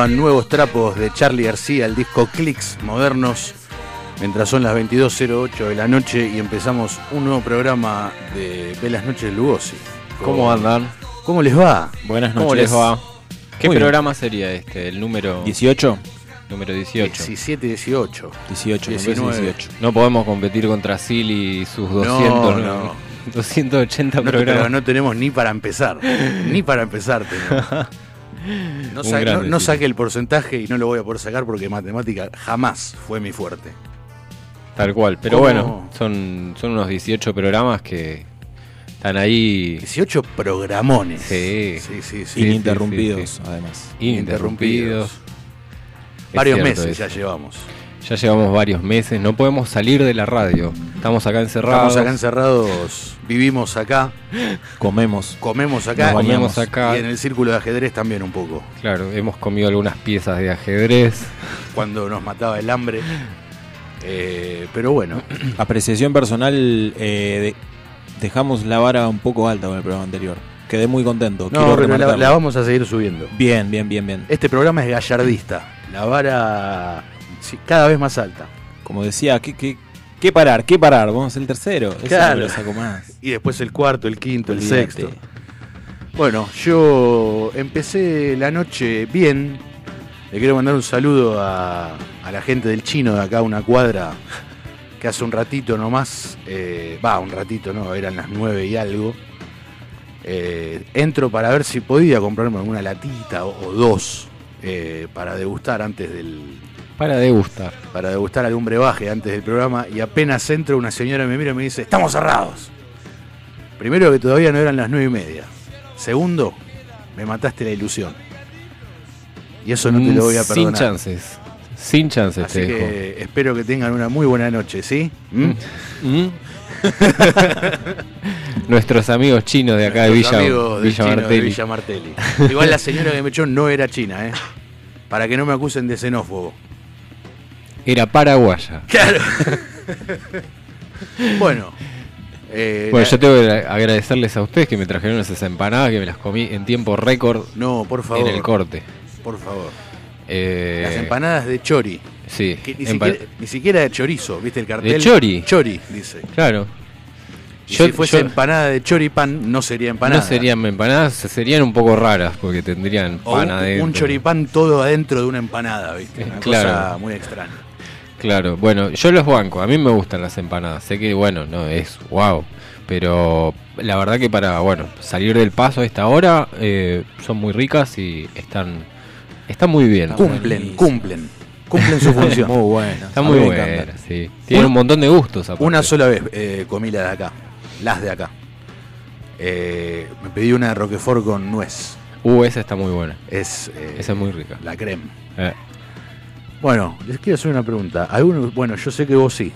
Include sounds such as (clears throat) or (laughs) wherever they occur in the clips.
Sonaban nuevos trapos de Charlie García, el disco Clicks Modernos, mientras son las 22.08 de la noche y empezamos un nuevo programa de Velas Noches Lugosi. ¿Cómo andan? ¿Cómo les va? Buenas ¿Cómo noches. les va? ¿Qué Muy bien. programa sería este? El número 18. número 18. 17, 18. 18, 19. 18. No podemos competir contra Sil y sus 200, No, ¿no? (laughs) no. 280 No, pero programas. no tenemos ni para empezar. ni para empezar tenemos. (laughs) No, sa- no- no saqué el porcentaje y no lo voy a poder sacar porque matemática jamás fue mi fuerte. Tal cual. Pero ¿Cómo? bueno, son, son unos 18 programas que están ahí 18 programones. Sí. sí, sí. sí. Ininterrumpidos, sí, además. ininterrumpidos. Varios meses eso. ya llevamos. Ya llevamos varios meses, no podemos salir de la radio. Estamos acá encerrados. Estamos acá encerrados, vivimos acá, (laughs) Comemos. comemos acá, Nos bañamos acá. y en el círculo de ajedrez también un poco. Claro, hemos comido algunas piezas de ajedrez. Cuando nos mataba el hambre. Eh, pero bueno, (clears throat) Apreciación personal, eh, de- dejamos la vara un poco alta con el programa anterior. Quedé muy contento. no, pero la, la vamos a seguir subiendo. Bien, bien, bien, bien. Este programa es gallardista. La vara sí, cada vez más alta. Como decía, ¿qué, qué, qué parar? ¿Qué parar? Vamos a hacer el tercero. Eso Claro. me lo saco más. Y después el cuarto, el quinto, el sexto. Bueno, yo empecé la noche bien. Le quiero mandar un saludo a, a la gente del chino de acá, una cuadra, que hace un ratito nomás, eh, va, un ratito, no, eran las nueve y algo. eh, entro para ver si podía comprarme alguna latita o, o dos eh, para degustar antes del, Para degustar. para degustar algún brebaje antes del programa y apenas entro una señora me mira y me dice, estamos cerrados. Primero que todavía no eran las nueve y media. Segundo, me mataste la ilusión. Y eso no te lo voy a Mm, Sin perdonar. chances. Sin chances Así te dejo. que espero que tengan una muy buena noche, ¿sí? ¿Mm? ¿Mm? (laughs) Nuestros amigos chinos de acá de Villa, amigos Villa chino de Martelli. Villa Martelli. Igual la señora que me echó no era china, ¿eh? Para que no me acusen de xenófobo. Era paraguaya. Claro. (laughs) bueno. eh, Bueno, la- yo tengo que agradecerles a ustedes que me trajeron esas empanadas que me las comí en tiempo récord No, por favor. en el corte. Por favor. Eh, Las empanadas de chori. Sí, Que ni, siquiera, ni siquiera de chorizo, ¿viste el cartel? ¿De chori? Chori, dice. Claro. Y Yo- si fuese yo- empanada de choripán, no sería empanada. No serían empanadas, serían un poco raras porque tendrían O pan un, adentro. un choripán todo adentro de una empanada, ¿viste? Una Claro. cosa muy extraña. Claro, bueno, yo los banco, a mí me gustan las empanadas, sé que bueno, no es wow, pero la verdad que para, bueno, salir del paso a esta hora eh, son muy ricas y están, están muy bien. Cumplen, cumplen. Cumplen su (laughs) función. Muy bueno. Está muy buena, sí. Tienen un montón de gustos aparte. Una sola vez eh, comí la de acá, las de acá. Eh, me pedí una de Roquefort con nuez. Uh, esa está muy buena. Es eh, Esa es muy rica. la creme. Bueno, les quiero hacer una pregunta. ¿Alguno, bueno, yo sé que vos sí.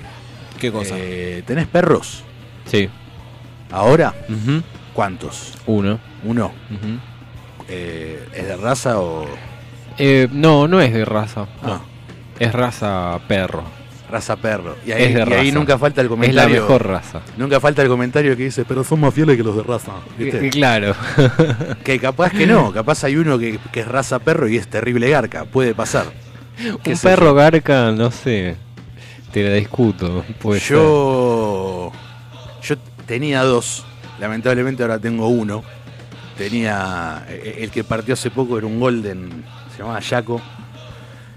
¿Qué cosa? Eh, ¿Tenés perros? sí. ¿Ahora? ¿Cuántos? Uno. ¿Uno? Eh, ¿Es de raza o...? Eh, no, no es de raza. Ah, Es raza perro. raza perro. Y ahí, Es de y ahí nunca falta el Es la comentario. mejor raza. Nunca falta el comentario que dice, pero son más fieles que los de raza. ¿viste? Claro. Que capaz que no, capaz hay uno que, que es raza perro y es terrible garca, puede pasar. (laughs) ¿Qué Un perro yo? garca, no sé. Te la discuto. Puede ser. Yo, yo tenía dos, lamentablemente ahora tengo uno. Tenía, eh, el que partió hace poco era un golden, se llamaba Yaco.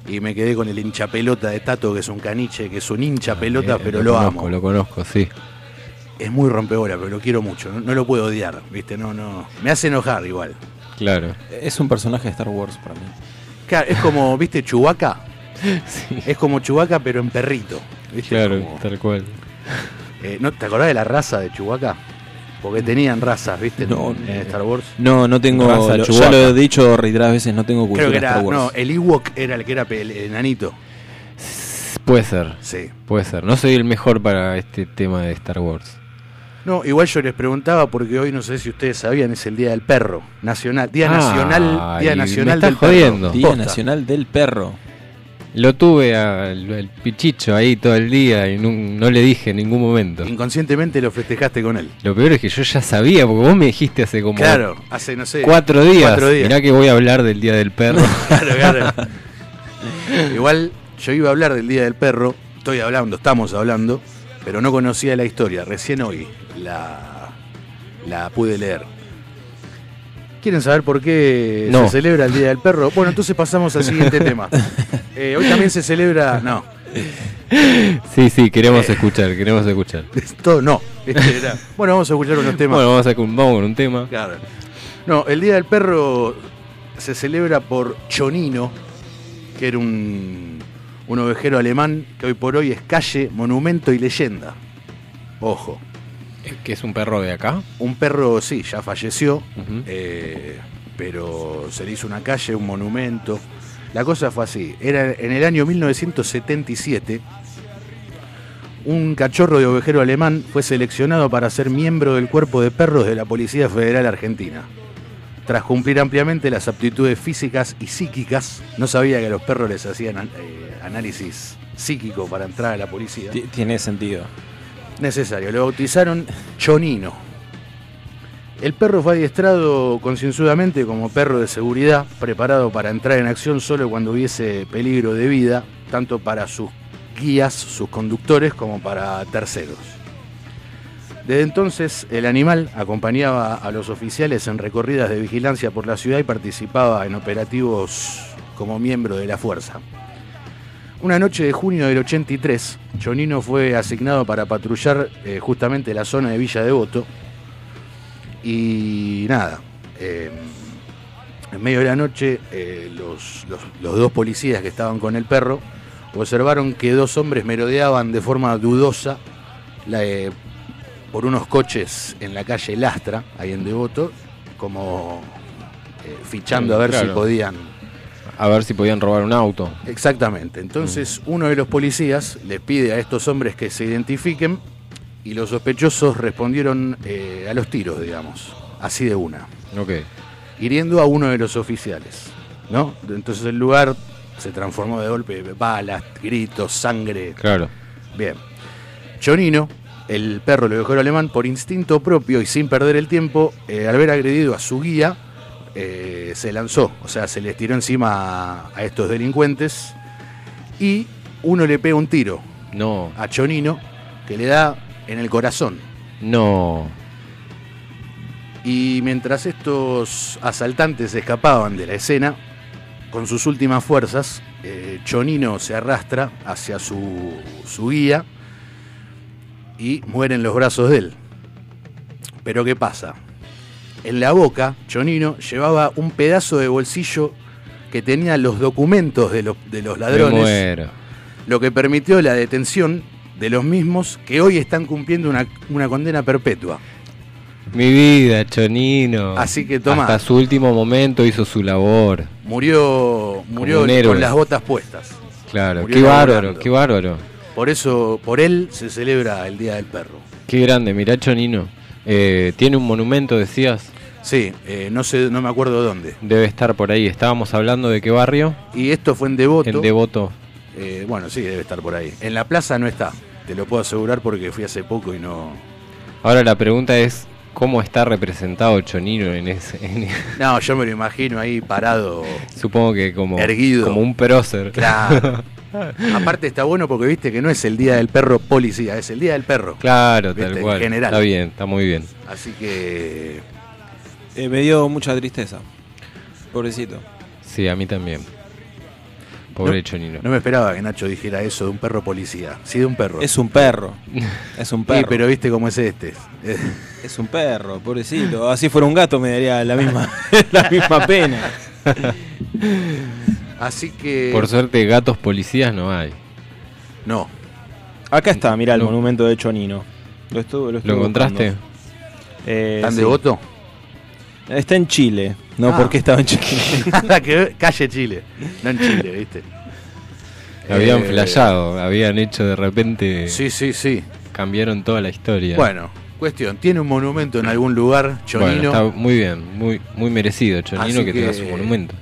Y me quedé con el hincha pelota de Tato, que es un caniche, que es un hincha pelota, Eh, pero lo, conozco, amo. Lo conozco, sí. Es muy rompebola, pero lo quiero mucho. No, no lo puedo odiar, ¿viste? No, no. Me hace enojar igual. Claro. Es un personaje de Star Wars para mí. Claro, es como, ¿viste Chubaca? (laughs) Sí. Es como Chubaca, pero en perrito. ¿viste? Claro, Como- tal cual. eh, ¿no, ¿Te acordás de la raza de Chubaca? Porque tenían razas, ¿viste? En- No, en eh, Star Wars. No, no tengo. Raza lo- ya lo he dicho reiteradas veces, no tengo cultura Creo que de era. Star Wars. No, el Ewok era el que era el enanito. Puede ser, Sí. puede ser. No soy el mejor para este tema de Star Wars. No, igual yo les preguntaba porque hoy no sé si ustedes sabían, es el Día del Perro. Nacional. Día Ay, Nacional. Día Nacional estás del Perro. jodiendo. Día Posta. Nacional del Perro. Lo tuve al, al pichicho ahí todo el día y no, no le dije en ningún momento. Inconscientemente lo festejaste con él. Lo peor es que yo ya sabía, porque vos me dijiste hace como Claro, hace, no sé. cuatro días. Cuatro días. Mirá que voy a hablar del Día del Perro. (laughs) Claro, claro. Igual yo iba a hablar del Día del Perro, estoy hablando, estamos hablando, pero no conocía la historia, recién hoy la, la pude leer. ¿Quieren saber por qué No. se celebra el Día del Perro? Bueno, entonces pasamos al siguiente tema. (laughs) Eh, hoy también se celebra... No, sí, sí, queremos escuchar, queremos escuchar. (laughs) esto no. Este era- Bueno, vamos a escuchar unos temas. Bueno, vamos, a, vamos con un tema. Claro. No, el Día del Perro se celebra por Chonino, que era un, un ovejero alemán que hoy por hoy es calle, monumento y leyenda. Ojo, Que es un perro de acá. un perro, sí, ya falleció, eh, pero se le hizo una calle, un monumento. La cosa fue así, era en el año 1977, un cachorro de ovejero alemán fue seleccionado para ser miembro del cuerpo de perros de la Policía Federal Argentina. Tras cumplir ampliamente las aptitudes físicas y psíquicas, no sabía que a los perros les hacían eh, análisis psíquico para entrar a la policía. Ti- Tiene sentido. Necesario, lo bautizaron Chonino. El perro fue adiestrado concienzudamente como perro de seguridad, preparado para entrar en acción solo cuando hubiese peligro de vida, tanto para sus guías, sus conductores, como para terceros. Desde entonces, el animal acompañaba a los oficiales en recorridas de vigilancia por la ciudad y participaba en operativos como miembro de la fuerza. Una noche de junio del 83, Chonino fue asignado para patrullar eh, justamente la zona de Villa Devoto. Y nada, eh, en medio de la noche, eh, los, los- los dos policías que estaban con el perro observaron que dos hombres merodeaban de forma dudosa la, eh, por unos coches en la calle Lastra, ahí en Devoto, como fichando a ver si podían A ver si podían robar un auto. Exactamente. Entonces uno de los policías les pide a estos hombres que se identifiquen y los sospechosos respondieron eh, a los tiros, digamos, así de una, Ok. hiriendo a uno de los oficiales. ¿no? Entonces el lugar se transformó de golpe, balas, gritos, sangre. Claro. Bien. Chonino, el perro levejero alemán, por instinto propio y sin perder el tiempo, eh, al ver agredido a su guía, eh, se lanzó, o sea, se les tiró encima a, a estos delincuentes y uno le pega un tiro No. a Chonino que le da en el corazón. No. Y mientras estos asaltantes escapaban de la escena, con sus últimas fuerzas, eh, Chonino se arrastra hacia su, su guía y muere en los brazos de él. Pero ¿qué pasa? En la boca, Chonino llevaba un pedazo de bolsillo que tenía los documentos de los, de los ladrones, muero. lo que permitió la detención de los mismos que hoy están cumpliendo una, una condena perpetua. Mi vida, Chonino. Así que toma. Hasta su último momento hizo su labor. Murió, murió con las botas puestas. Claro. Murió Qué bárbaro, laburando. qué bárbaro. Por eso, por él se celebra el Día del Perro. Qué grande. Mirá, Chonino. Eh, Tiene un monumento, decías. Sí, eh, no sé, no me acuerdo dónde. Debe estar por ahí. Estábamos hablando de qué barrio. Y esto fue en Devoto. En Devoto. Eh, bueno, sí, debe estar por ahí. En la plaza no está. Te lo puedo asegurar porque fui hace poco y no. Ahora la pregunta es, ¿cómo está representado Chonino en ese? en- (laughs) No, yo me lo imagino ahí parado. supongo que como, Erguido. como un prócer. Claro. (laughs) Aparte está bueno porque viste que no es el Día del Perro policía, es el Día del Perro. Claro, Viste, tal en cual. general. Está bien, está muy bien. Así que Eh, me dio mucha tristeza. Pobrecito. Sí, a mí también. Pobre No, Chonino. no me esperaba que Nacho dijera eso de un perro policía. Sí, de un perro. Es un perro. (laughs) Es un Sí, perro. pero viste cómo es este. Es un perro, pobrecito. Así fuera un gato me daría la misma, (laughs) la misma pena. Así que. Por suerte, gatos policías no hay. No. Acá está, mirá el No. monumento de Chonino. Lo, estuve, lo, estuve ¿Lo encontraste? Eh, ¿Están sí. de voto? Está en Chile. No, Ah. porque estaba en Chile. (laughs) Que calle Chile. No en Chile, ¿viste? Habían Eh, flayado, habían hecho de repente. Sí, sí, sí. Cambiaron toda la historia. Bueno, cuestión. ¿Tiene un monumento en algún lugar, Chonino? Bueno, está muy bien, muy, muy merecido, Chonino, Así que, tenga que- su monumento.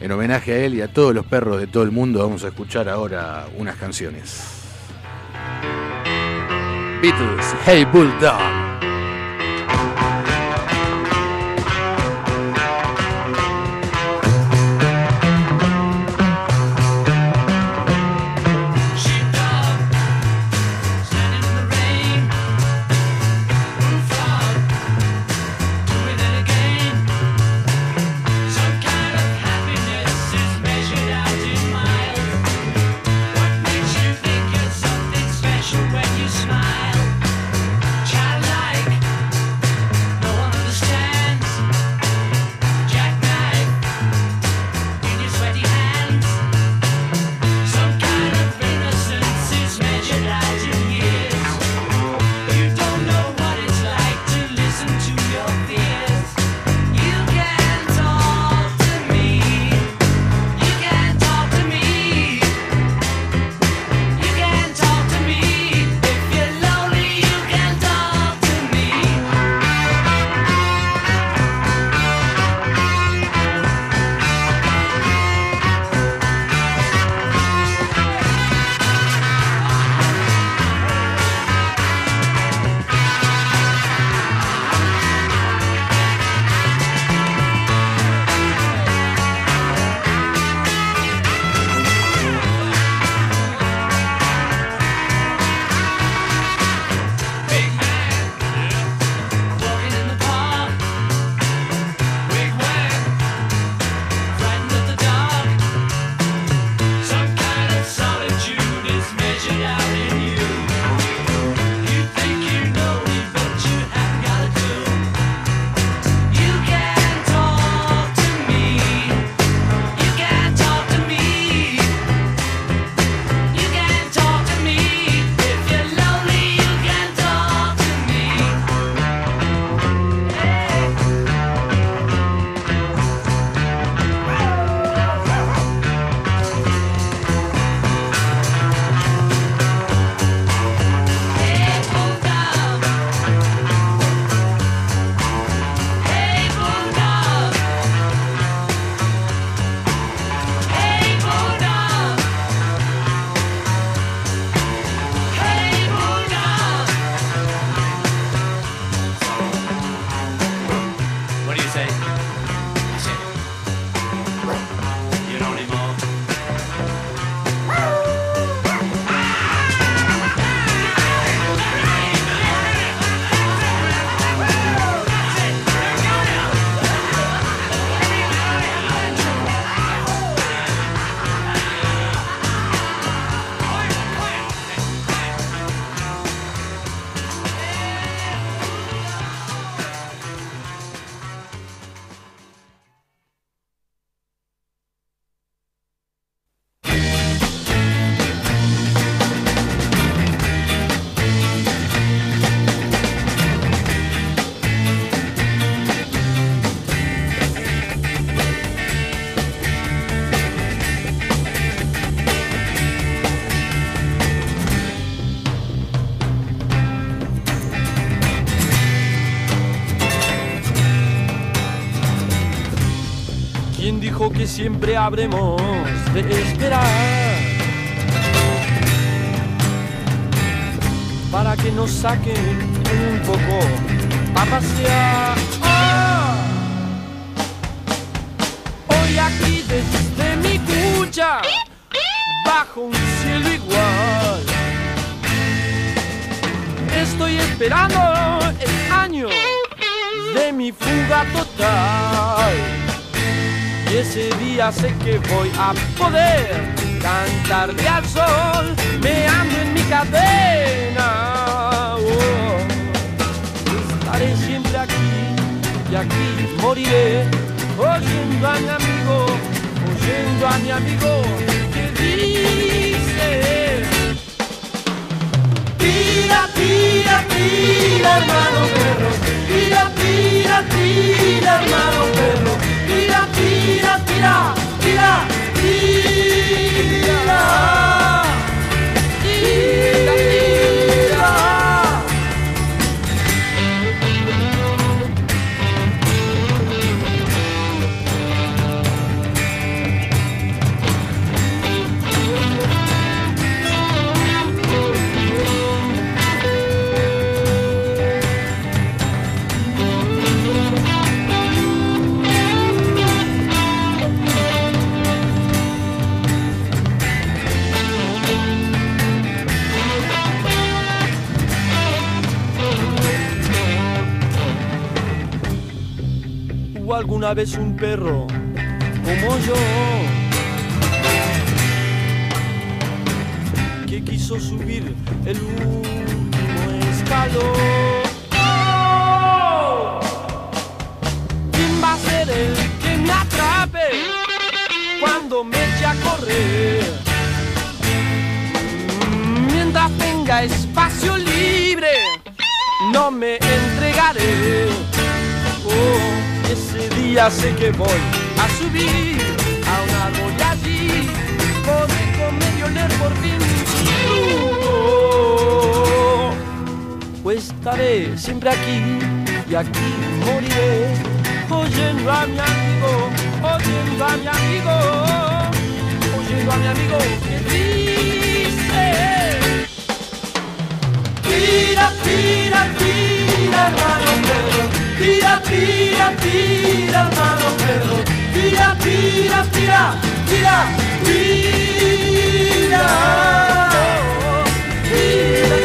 En homenaje a él y a todos los perros de todo el mundo, vamos a escuchar ahora unas canciones. Beatles, Hey Bulldog. Siempre habremos de esperar para que nos saquen un poco a pasear. Sé que voy a poder cantarle al sol, me ando en mi cadena. Oh. Estaré siempre aquí y aquí moriré, oyendo a mi amigo, oyendo a mi amigo que dice. Tira, tira, tira, hermano perro. Tira, tira, tira, hermano alguna vez un perro como yo que quiso subir el último escalón. ¿Quién va a ser el que me atrape cuando me eche a correr? Mientras tenga espacio libre, no me entregaré. Oh, ese día sé que voy a subir a un árbol y allí podré comer por fin fruto. Pues estaré siempre aquí y aquí moriré oyendo a mi amigo, oyendo a mi amigo, oyendo a mi amigo que dice. Tira, tira, tira, hermano Pedro. Tira, tira, tira, hermano Pedro. Tira, tira, tira, tira, tira. Tira, tira,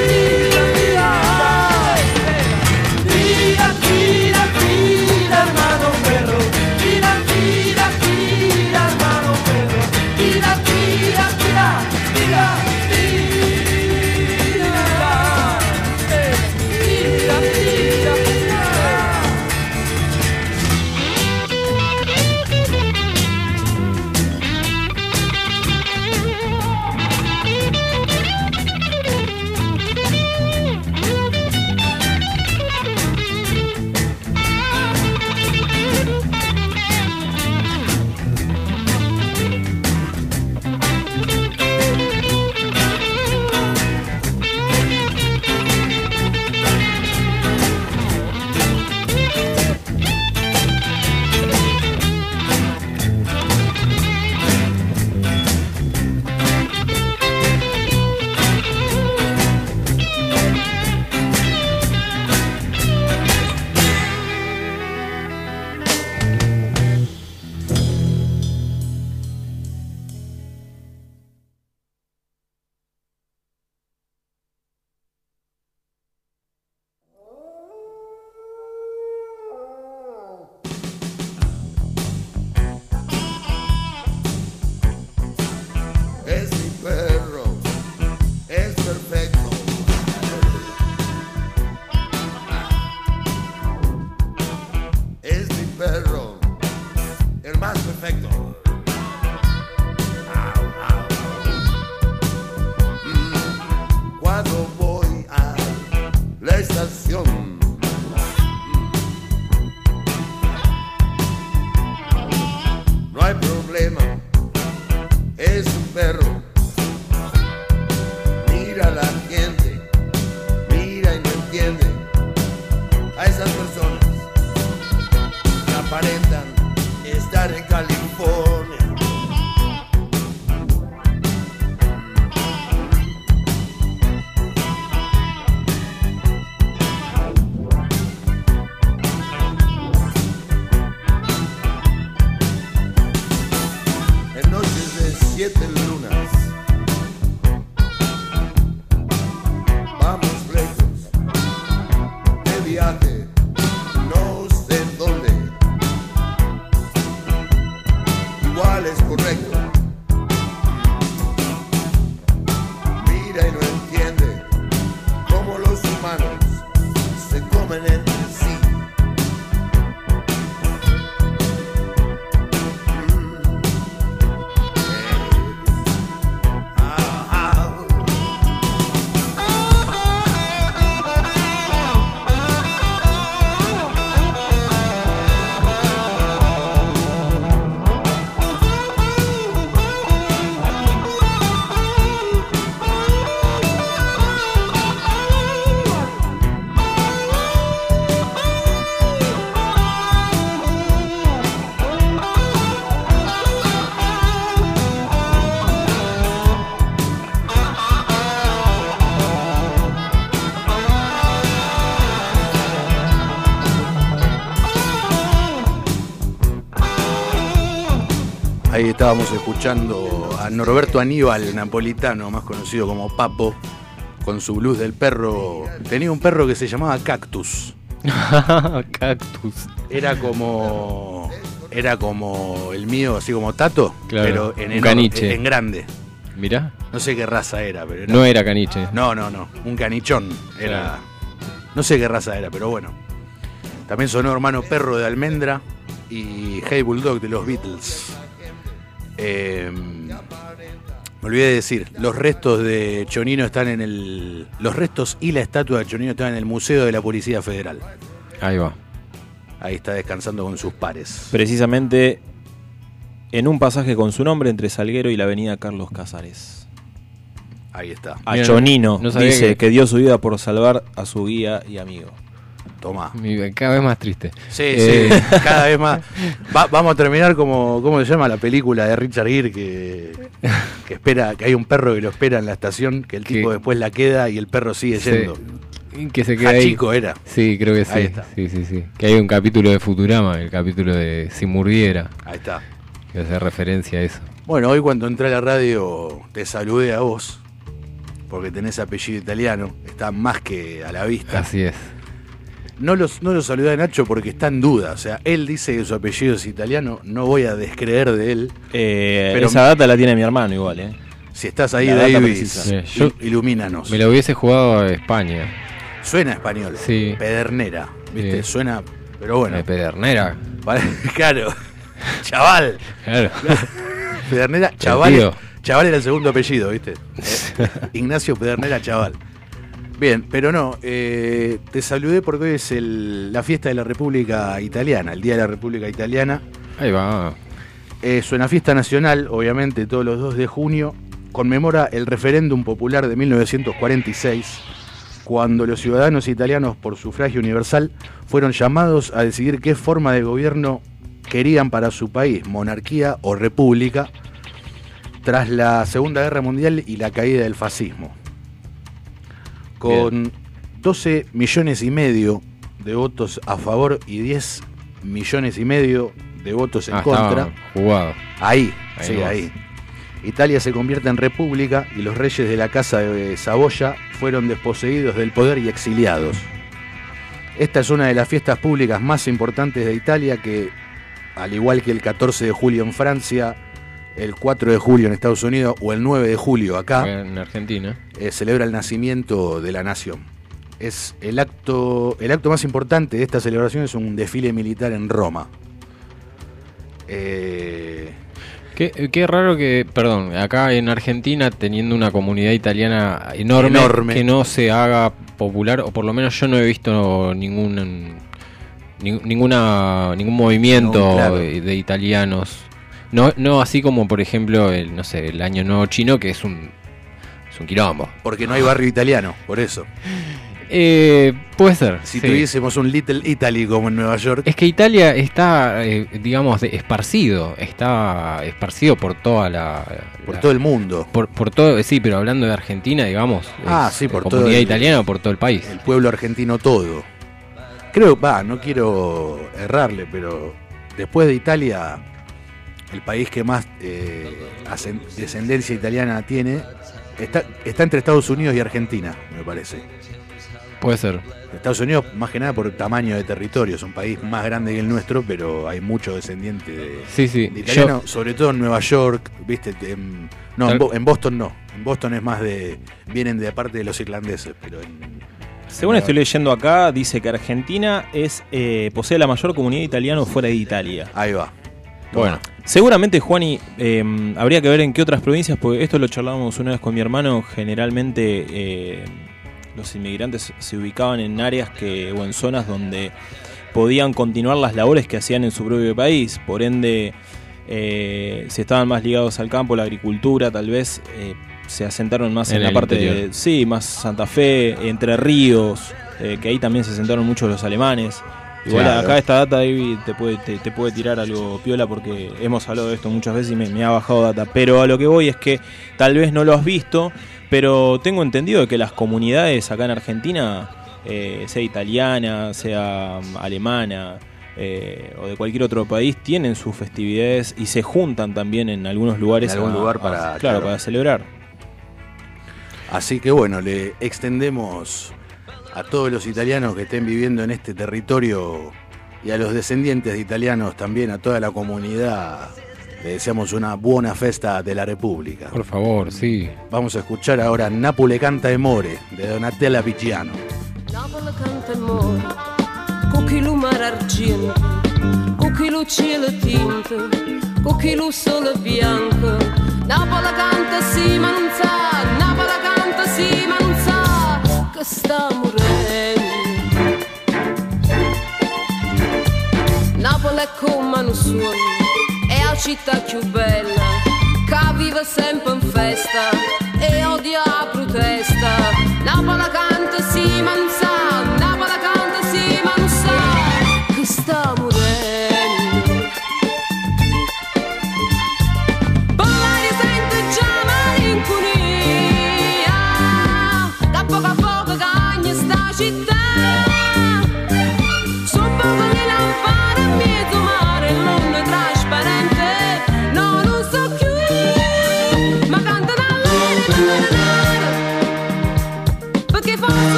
estábamos escuchando a Norberto Aníbal, napolitano, más conocido como Papo, con su blues del perro. Tenía un perro que se llamaba Cactus. (laughs) Cactus. Era como. Era como el mío, así como Tato, Claro, pero en, en grande. Mirá, No sé qué raza era, pero era. no era caniche. No, no, no. Un canichón. Era. Claro. No sé qué raza era, pero bueno. También sonó hermano perro de almendra y Hey Bulldog de los Beatles. Eh, me olvidé de decir, los restos de Chonino están en el. Los restos y la estatua de Chonino están en el Museo de la Policía Federal. Ahí va. Ahí está descansando con sus pares. Precisamente en un pasaje con su nombre entre Salguero y la avenida Carlos Casares. Ahí está. A Chonino no dice que- que... dio su vida por salvar a su guía y amigo. Toma. Cada vez más triste. Sí, Eh, sí, (laughs) cada vez más. Va- vamos a terminar como, ¿cómo se llama la película de Richard Gere que, (laughs) que espera, que hay un perro que lo espera en la estación, que el tipo Que- después la queda y el perro sigue Sí. yendo. Que se queda ahí. Hachiko era. Sí, creo que sí. Ahí está. Sí, sí, sí. Que hay un capítulo de Futurama, el capítulo de Si Murdiera, Ahí está. que hace referencia a eso. Bueno, hoy cuando entré a la radio te saludé a vos, porque tenés apellido italiano, está más que a la vista. Así es. No, los, no lo saludé a Nacho porque está en duda, o sea, él dice que su apellido es italiano, no voy a descreer de él. Eh, Pero- esa data la tiene mi hermano igual, ¿eh? Si estás ahí, La. Sí, yo- il- ilumínanos. Me lo hubiese jugado a España. Suena español. Sí. Pedernera. ¿Viste? Sí. Suena. Pero bueno. De Pedernera. vale, (laughs) claro. Chaval. Claro. Pedernera, Chaval. Chaval era el segundo apellido, ¿viste? (laughs) Eh, Ignacio Pedernera Chaval. Bien, pero no, eh, te saludé porque hoy es el- la fiesta de la República Italiana, el Día de la República Italiana. Ahí va. Es una fiesta nacional, obviamente, todos los 2 de junio. Conmemora el referéndum popular de 1946, cuando los ciudadanos italianos, por sufragio universal, fueron llamados a decidir qué forma de gobierno querían para su país, monarquía o república, tras la Segunda Guerra Mundial y la caída del fascismo. Con 12 millones y medio de votos a favor y 10 millones y medio de votos en Ah, contra. jugado. Ahí, Ahí sí, vos. ahí. Italia se convierte en república y los reyes de la casa de Saboya fueron desposeídos del poder y exiliados. Esta es una de las fiestas públicas más importantes de Italia que, al igual que el 14 de julio en Francia, el 4 de julio en Estados Unidos o el 9 de julio acá, En Argentina. eh, celebra el nacimiento de la nación. Es el acto, el acto más importante de esta celebración es un desfile militar en Roma. Eh, Qué, qué raro que, perdón, acá en Argentina teniendo una comunidad italiana enorme, Enorme. que no se haga popular, o por lo menos yo no he visto ningún ning- ninguna ningún movimiento No, claro. de, de italianos. No, no así como por ejemplo el, no sé, el año nuevo chino, que es un es un quilombo. porque no hay barrio italiano, por eso. (laughs) Eh, puede ser. Si sí. tuviésemos un Little Italy como en Nueva York, Es que Italia está, eh, digamos, esparcido, está esparcido por toda la... por la- todo el mundo, Por, por todo, sí, pero hablando de Argentina, digamos. Ah, es, sí, eh, por todo comunidad el- italiana, por todo el país. el pueblo argentino todo. Creo, va, no quiero errarle, pero después de Italia, el país que más eh, descendencia italiana tiene, está, está entre Estados Unidos y Argentina, me parece. Puede ser. Estados Unidos, más que nada por tamaño de territorio, es un país más grande que el nuestro, pero hay muchos descendientes de, Sí, sí. de Yo, italianos, sobre todo en Nueva York, viste, en- no, en, Tal- Bo- en Boston no, en Boston es más de, vienen de parte de los irlandeses, pero en, Según estoy leyendo acá, dice que Argentina es eh, posee la mayor comunidad italiana fuera de Italia. ahí va. Bueno, Seguramente, Juani, eh, habría que ver en qué otras provincias, porque esto lo charlábamos una vez con mi hermano, generalmente eh, los inmigrantes se ubicaban en áreas que, o en zonas donde podían continuar las labores que hacían en su propio país, por ende, eh, si estaban más ligados al campo, la agricultura, tal vez eh, se asentaron más en, En la parte interior. de, sí, más Santa Fe, Entre Ríos, eh, que ahí también se asentaron muchos los alemanes. Igual Claro. acá esta data David te puede, te, te puede tirar algo piola porque hemos hablado de esto muchas veces y me, me ha bajado data. Pero a lo que voy es que tal vez no lo has visto, pero tengo entendido de que las comunidades acá en Argentina, eh, sea italiana, sea mm, alemana, eh, o de cualquier otro país tienen sus festividades y se juntan también en algunos lugares. En algún a- lugar a- para- claro, claro. para celebrar. Así que bueno, le extendemos a todos los italianos que estén viviendo en este territorio y a los descendientes de italianos también, a toda la comunidad, le deseamos una buena festa de la República. Por favor, sí. Vamos a escuchar ahora Napoli canta e more de Donatella Picciano. Napoli canta e muore, con chi lo mare argento, lo cielo tinto, con chi lo sole bianco. Napoli canta sì ma non sa, sta morendo. Napoli è come un sogno, è la città più bella, che vive sempre in festa e odia la protesta. Napoli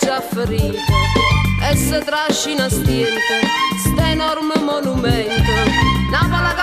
già ferita e si trascina stiente, sta enorme monumento. Napoli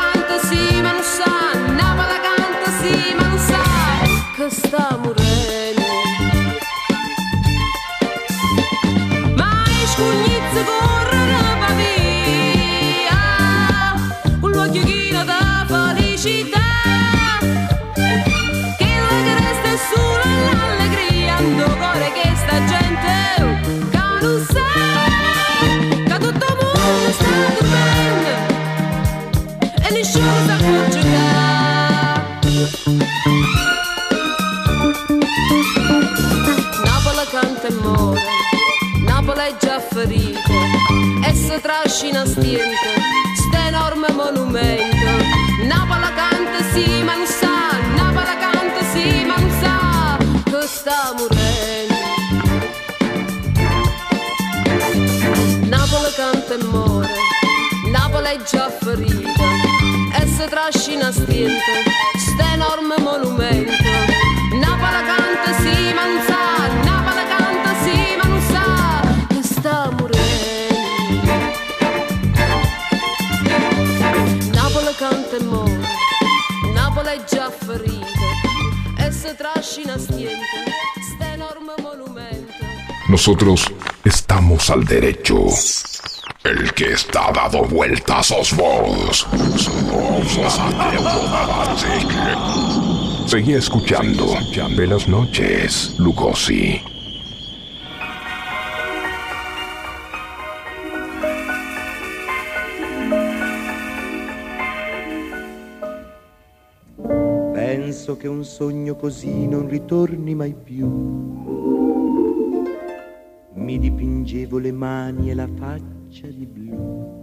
Nosotros estamos al derecho. El que está dado vuelta sos vos. Seguí escuchando. Buenas noches, Lugosi. Penso che un sogno così non ritorni mai più. Mi dipingevo le mani e la faccia di blu.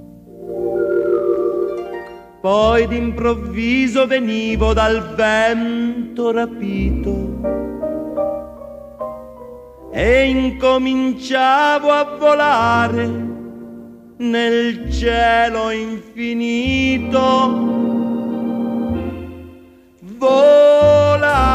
Poi d'improvviso venivo dal vento rapito e incominciavo a volare nel cielo infinito volare.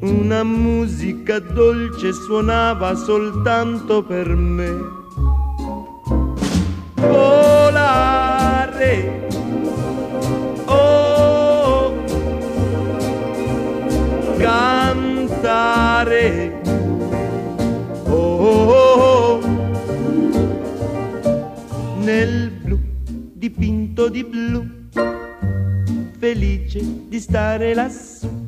Una musica dolce suonava soltanto per me. Volare. Oh, cantare. Oh, nel blu trapunto di blu, felice di stare lassù.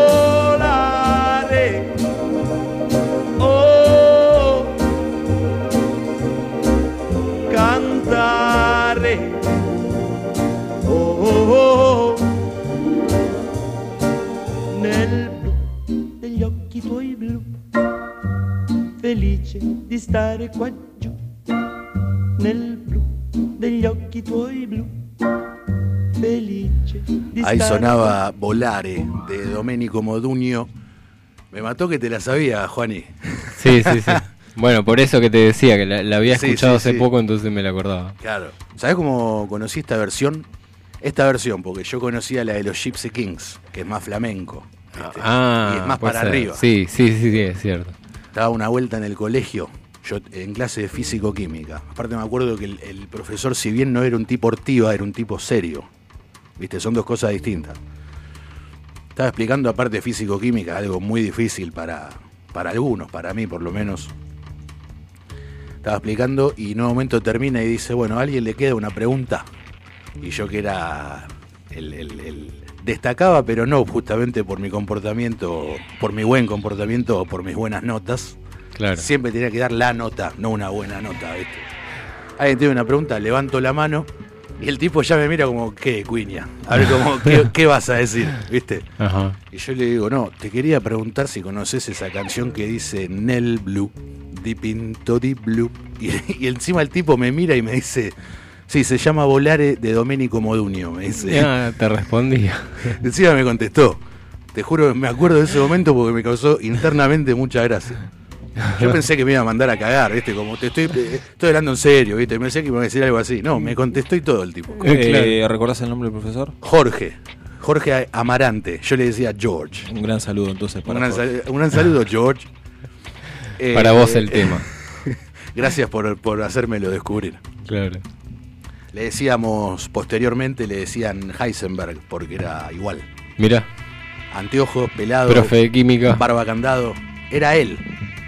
Felice di stare qua giù, nel blu degli occhi tuoi blu, felice di Ahí stare sonaba Volare de Domenico Modugno. Me mató que te la sabía, Juani. Sí, sí, sí. (laughs) Bueno, por eso que te decía, que la, la había escuchado sí, hace sí. poco, entonces me la acordaba. Claro. ¿Sabes cómo conocí esta versión? Esta versión, porque yo conocía la de los Gypsy Kings, que es más flamenco. ¿viste? Ah, y es más para ser. arriba. Sí, sí, sí, sí, es cierto. Estaba una vuelta en el colegio, yo en clase de físico-química. Aparte me acuerdo que el, profesor, si bien no era un tipo ortiva, era un tipo serio. ¿Viste? Son dos cosas distintas. Estaba explicando aparte físico-química, algo muy difícil para, para algunos, para mí por lo menos. Estaba explicando y en un momento termina y dice, bueno, ¿a alguien le queda una pregunta? Y yo que era el- destacaba, pero no justamente por mi comportamiento, por mi buen comportamiento o por mis buenas notas. Claro. Siempre tenía que dar la nota, no una buena nota, ¿viste? Alguien tiene una pregunta, levanto la mano y el tipo ya me mira como, ¿qué, Cuiña? A ver, como, ¿qué, (laughs) qué vas a decir? ¿Viste? Ajá. Y yo le digo, no, te quería preguntar si conoces esa canción que dice Nel Blue, Deep into Deep Blue. Y, y encima el tipo me mira y me dice, sí, se llama Volare de Domenico Modugno, me dice. Ya te respondía. (laughs) Encima me contestó. Te juro, me acuerdo de ese momento porque me causó internamente mucha gracia. Yo pensé que me iba a mandar a cagar, ¿viste? Como te estoy, eh, estoy hablando en serio, ¿viste? Pensé que me iba a decir algo así. No, me contestó y todo el tipo. Eh, ¿Recordás el nombre del profesor? Jorge. Jorge Amarante. Yo le decía George. Un gran saludo entonces Un para gran, Jorge. sal- un gran saludo, George. Eh, Para vos el tema. (laughs) Gracias por, por hacérmelo descubrir. Claro. Le decíamos, posteriormente le decían Heisenberg, porque era igual. Mira, Anteojos, pelado, profe de química. barba candado. Era él,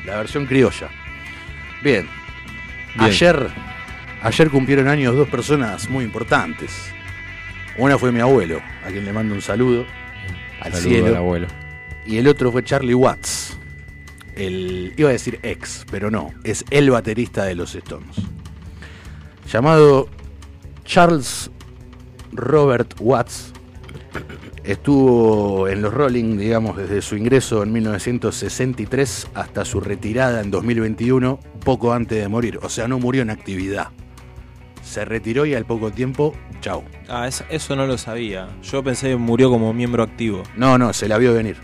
la versión criolla. Bien. Bien. Ayer, ayer cumplieron años dos personas muy importantes. Una fue mi abuelo, a quien le mando un saludo al Saludo cielo. al abuelo. Y el otro fue Charlie Watts. El, iba a decir ex, pero no, es el baterista de los Stones. Llamado Charles Robert Watts. Estuvo en los Rolling, digamos, desde su ingreso en 1963 hasta su retirada en 2021, poco antes de morir. O sea, no murió en actividad. Se retiró y al poco tiempo, chau. Ah, es- eso no lo sabía. Yo pensé que murió como miembro activo. No, no, se la vio venir.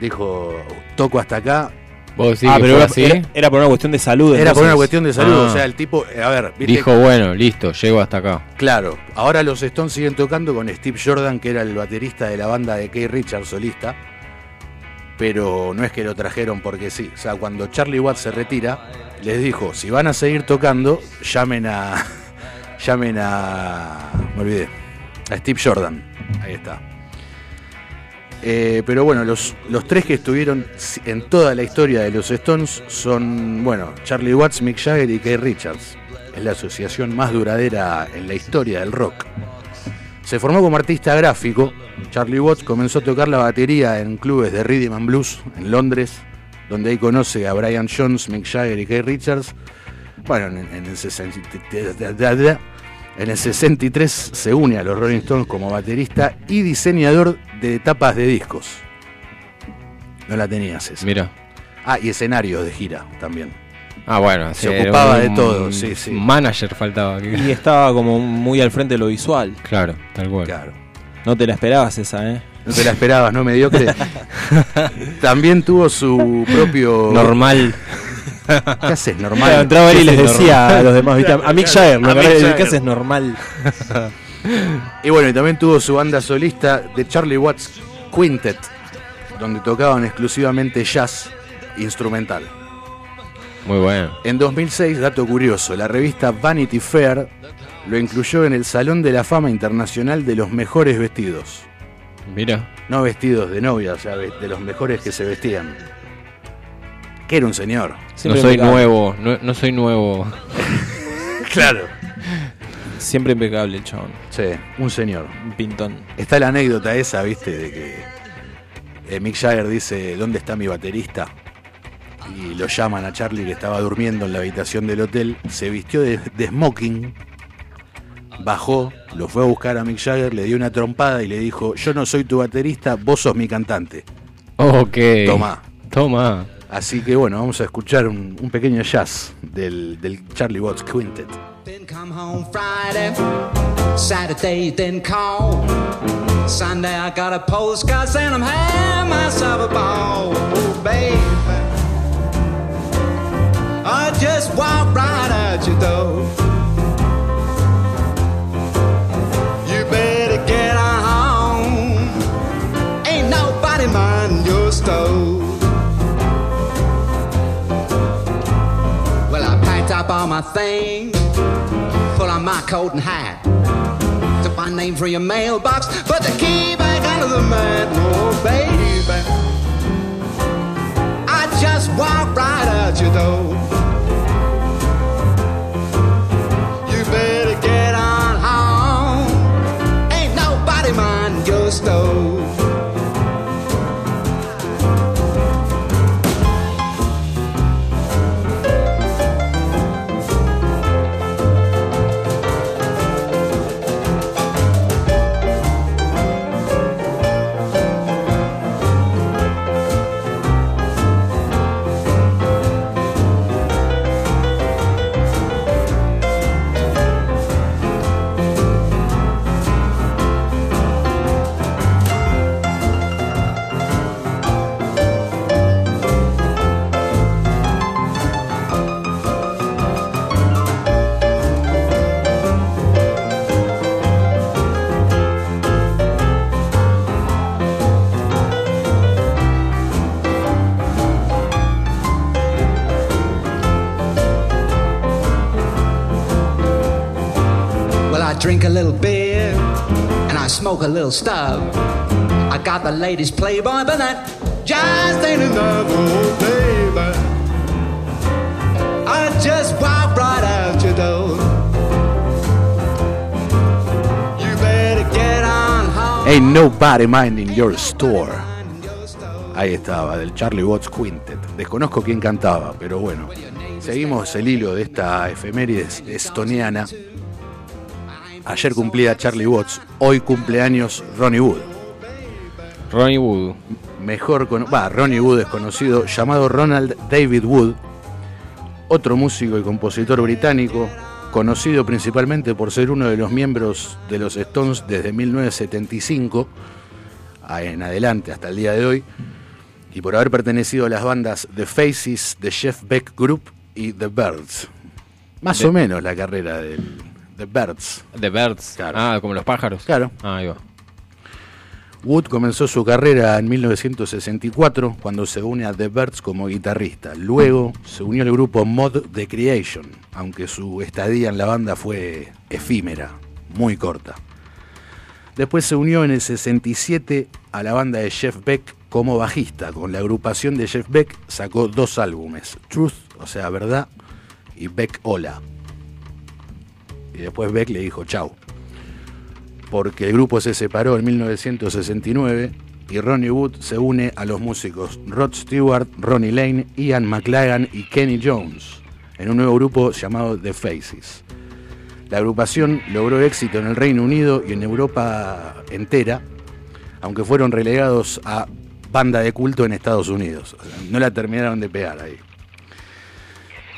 Dijo, toco hasta acá, ¿Vos decís ah, que pero era, así? era- era por una cuestión de salud. Era por una cuestión de salud, Ah. o sea, el tipo, eh, a ver, ¿viste? Dijo, bueno, listo, llego hasta acá. claro, ahora los Stones siguen tocando con Steve Jordan, que era el baterista de la banda de Keith Richards solista, pero no es que lo trajeron porque sí, o sea, cuando Charlie Watts se retira, les dijo, si van a seguir tocando, llamen a, (laughs) llamen a, me olvidé, a Steve Jordan, ahí está. Eh, pero bueno, los, los tres que estuvieron en toda la historia de los Stones son, bueno, Charlie Watts, Mick Jagger y Keith Richards. es la asociación más duradera en la historia del rock. Se formó como artista gráfico. Charlie Watts comenzó a tocar la batería en clubes de rhythm and blues en Londres, donde ahí conoce a Brian Jones, Mick Jagger y Keith Richards. Bueno, en, el 63, en el 63 se une a los Rolling Stones como baterista y diseñador de tapas de discos. No la tenías esa. Mira. Ah, y escenarios de gira también. Ah, bueno. Se sí, ocupaba un- de todo, sí, sí. un Manager faltaba aquí. Y estaba como muy al frente de lo visual. Claro, tal cual. Claro. No te la esperabas esa, ¿eh? No te la esperabas, ¿no? Mediocre. (laughs) También tuvo su propio. Normal. ¿Qué haces? Claro, (laughs) Normal. entraba él y ¿Qué les decía Normal. a los demás, ¿viste? a Mick Jagger, ¿no? A Mick ¿qué Jagger. haces normal? (laughs) Y bueno, y también tuvo su banda solista de Charlie Watts Quintet, donde tocaban exclusivamente jazz instrumental. Muy bueno. En 2006, dato curioso, la revista Vanity Fair lo incluyó en el Salón de la Fama Internacional de los Mejores Vestidos. Mira. No vestidos de novia, o sea, de los mejores que se vestían. Que era un señor. Siempre no soy impecable. nuevo. No, no soy nuevo. (laughs) Claro. Siempre impecable el chabón. Sí, un señor. Un pintón. Está la anécdota esa, viste, de que eh, Mick Jagger dice, ¿dónde está mi baterista? Y lo llaman a Charlie que estaba durmiendo en la habitación del hotel, se vistió de, de smoking, bajó, lo fue a buscar a Mick Jagger, le dio una trompada y le dijo, yo no soy tu baterista, vos sos mi cantante. Ok. Toma. Toma. Así que bueno, vamos a escuchar un, un pequeño jazz del, del Charlie Watts Quintet. Then come home Friday, Saturday then call. Sunday I got a postcard saying I'm having myself a ball, oh, baby. I just walk right out your door. Up all my things put on my coat and hat. Took my name from your mailbox, put the key back under the mat. Oh, baby. I just walked right out your door. Smoke a little stub. I got the latest Playboy, but that just ain't enough, oh baby. I just walk right out your door. You better get on home. Ain't nobody minding your store. Ahí estaba, del Charlie Watts Quintet. Desconozco quién cantaba, pero bueno. Seguimos el hilo de esta efeméride estoniana. Ayer cumplía Charlie Watts, hoy cumpleaños Ronnie Wood. Ronnie Wood. Mejor con. Ronnie Wood es conocido, llamado Ronald David Wood, otro músico y compositor británico, conocido principalmente por ser uno de los miembros de los Stones desde 1975 a- en adelante hasta el día de hoy, y por haber pertenecido a las bandas The Faces, The Jeff Beck Group y The Birds. Más o menos la carrera del The Birds. The Birds. Ah, como los pájaros. Claro. Ah, ahí va. Wood comenzó su carrera en 1964 cuando se une a The Birds como guitarrista. Luego se unió al grupo Mod The Creation, aunque su estadía en la banda fue efímera, muy corta. Después se unió en el 67 a la banda de Jeff Beck como bajista. Con la agrupación de Jeff Beck sacó dos álbumes, Truth, o sea, Verdad, y Beck Hola. Y después Beck le dijo chau. Porque el grupo se separó en 1969 y Ronnie Wood se une a los músicos Rod Stewart, Ronnie Lane, Ian McLagan y Kenny Jones en un nuevo grupo llamado The Faces. La agrupación logró éxito en el Reino Unido y en Europa entera, aunque fueron relegados a banda de culto en Estados Unidos. No la terminaron de pegar ahí.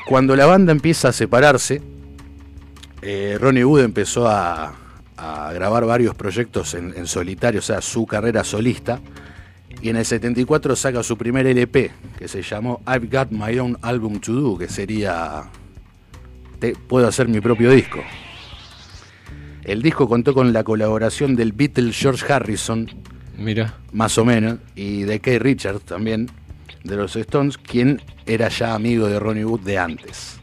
Cuando la banda empieza a separarse, eh, Ronnie Wood empezó a, a grabar varios proyectos en, en solitario, o sea, su carrera solista. Y en el 74 saca su primer LP, que se llamó I've Got My Own Album to Do, que sería te- Puedo hacer mi propio disco. El disco contó con la colaboración del Beatle George Harrison, Mira. más o menos, y de Keith Richards también, de los Stones, quien era ya amigo de Ronnie Wood de antes.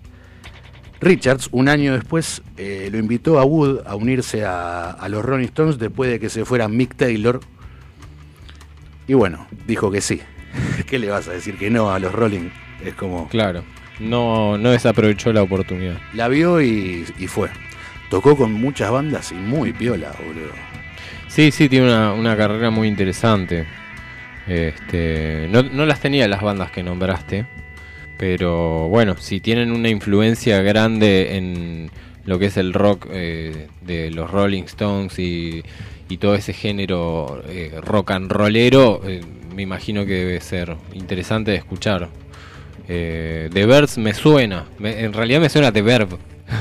Richards, un año después, eh, lo invitó a Wood a unirse a, a los Rolling Stones después de que se fuera Mick Taylor. Y bueno, dijo que sí. (laughs) ¿Qué le vas a decir que no a los Rolling? Es como... Claro. No, no desaprovechó la oportunidad. La vio y, y fue. Tocó con muchas bandas y muy piola, boludo. Sí, sí, tiene una, una carrera muy interesante. Este, no, no las tenía las bandas que nombraste, pero bueno, si tienen una influencia grande en lo que es el rock eh, de los Rolling Stones y, y todo ese género eh, rock and rollero, eh, me imagino que debe ser interesante de escuchar. Eh, The Birds me suena, me- en realidad me suena The Verb.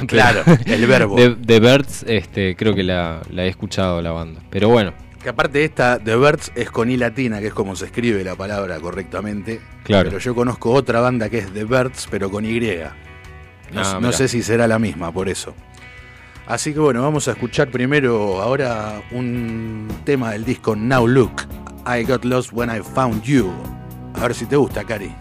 Claro, (laughs) el verbo. The, The Birds, este, creo que la, la he escuchado la banda. Pero bueno, Que aparte esta, The Birds, es con I latina, que es como se escribe la palabra correctamente. Claro. Pero yo conozco otra banda que es The Birds, pero con Y. No, Ah, no sé si será la misma, por eso. Así que bueno, vamos a escuchar primero ahora un tema del disco Now Look. I Got Lost When I Found You. A ver si te gusta, Cari.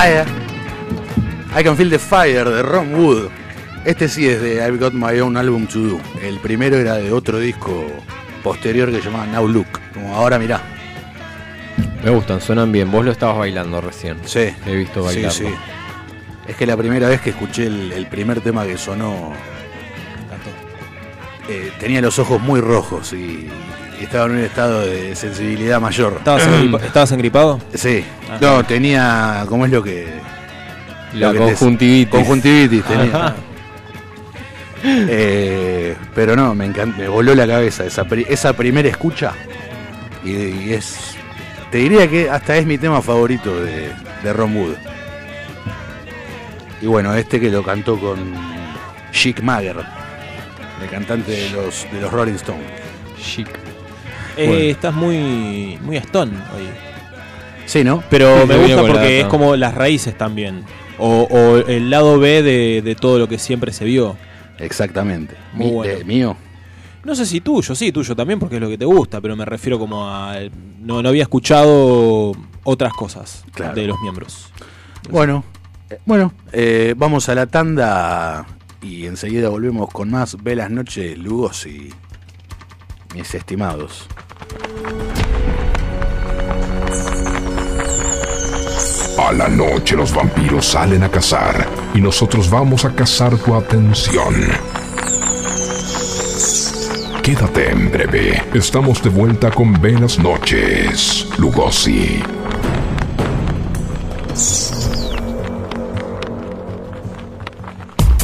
Fire. I can feel the fire de Ron Wood. Este sí es de I've Got My Own Album to Do. El primero era de otro disco posterior que se llamaba Now Look. Como ahora mirá. Me gustan, suenan bien. Vos lo estabas bailando recién. Sí. He visto bailarlo. Sí, sí. Es que la primera vez que escuché el, el primer tema que sonó, eh, tenía los ojos muy rojos y, y estaba en un estado de sensibilidad mayor. ¿Estabas, engripa- ¿Estabas engripado? Sí. Ajá. No, tenía, ¿cómo es lo que? La lo que te- conjuntivitis. Conjuntivitis tenía. (laughs) Eh, pero no, me encanta, me voló la cabeza esa, pri- esa primera escucha. Y, y es. Te diría que hasta es mi tema favorito de, de Ron Wood. Y bueno, este que lo cantó con Chic Mager, el cantante de los, de los Rolling Stones. Chic. Eh, Bueno. Estás muy, muy stone hoy. Sí, ¿no? Pero Sí, me gusta porque es como las raíces también. O, o el lado B de, de todo lo que siempre se vio. Exactamente. Muy Mi- bueno. eh, mío. No sé si tuyo, sí, tuyo también, porque es lo que te gusta, pero me refiero como a. No, no había escuchado otras cosas Claro. de los miembros. Bueno, eh, bueno, eh, vamos a la tanda y enseguida volvemos con más Velas Noches, Lugos y mis estimados. A la noche los vampiros salen a cazar y nosotros vamos a cazar tu atención. Quédate en breve. Estamos de vuelta con Velas Noches, Lugosi.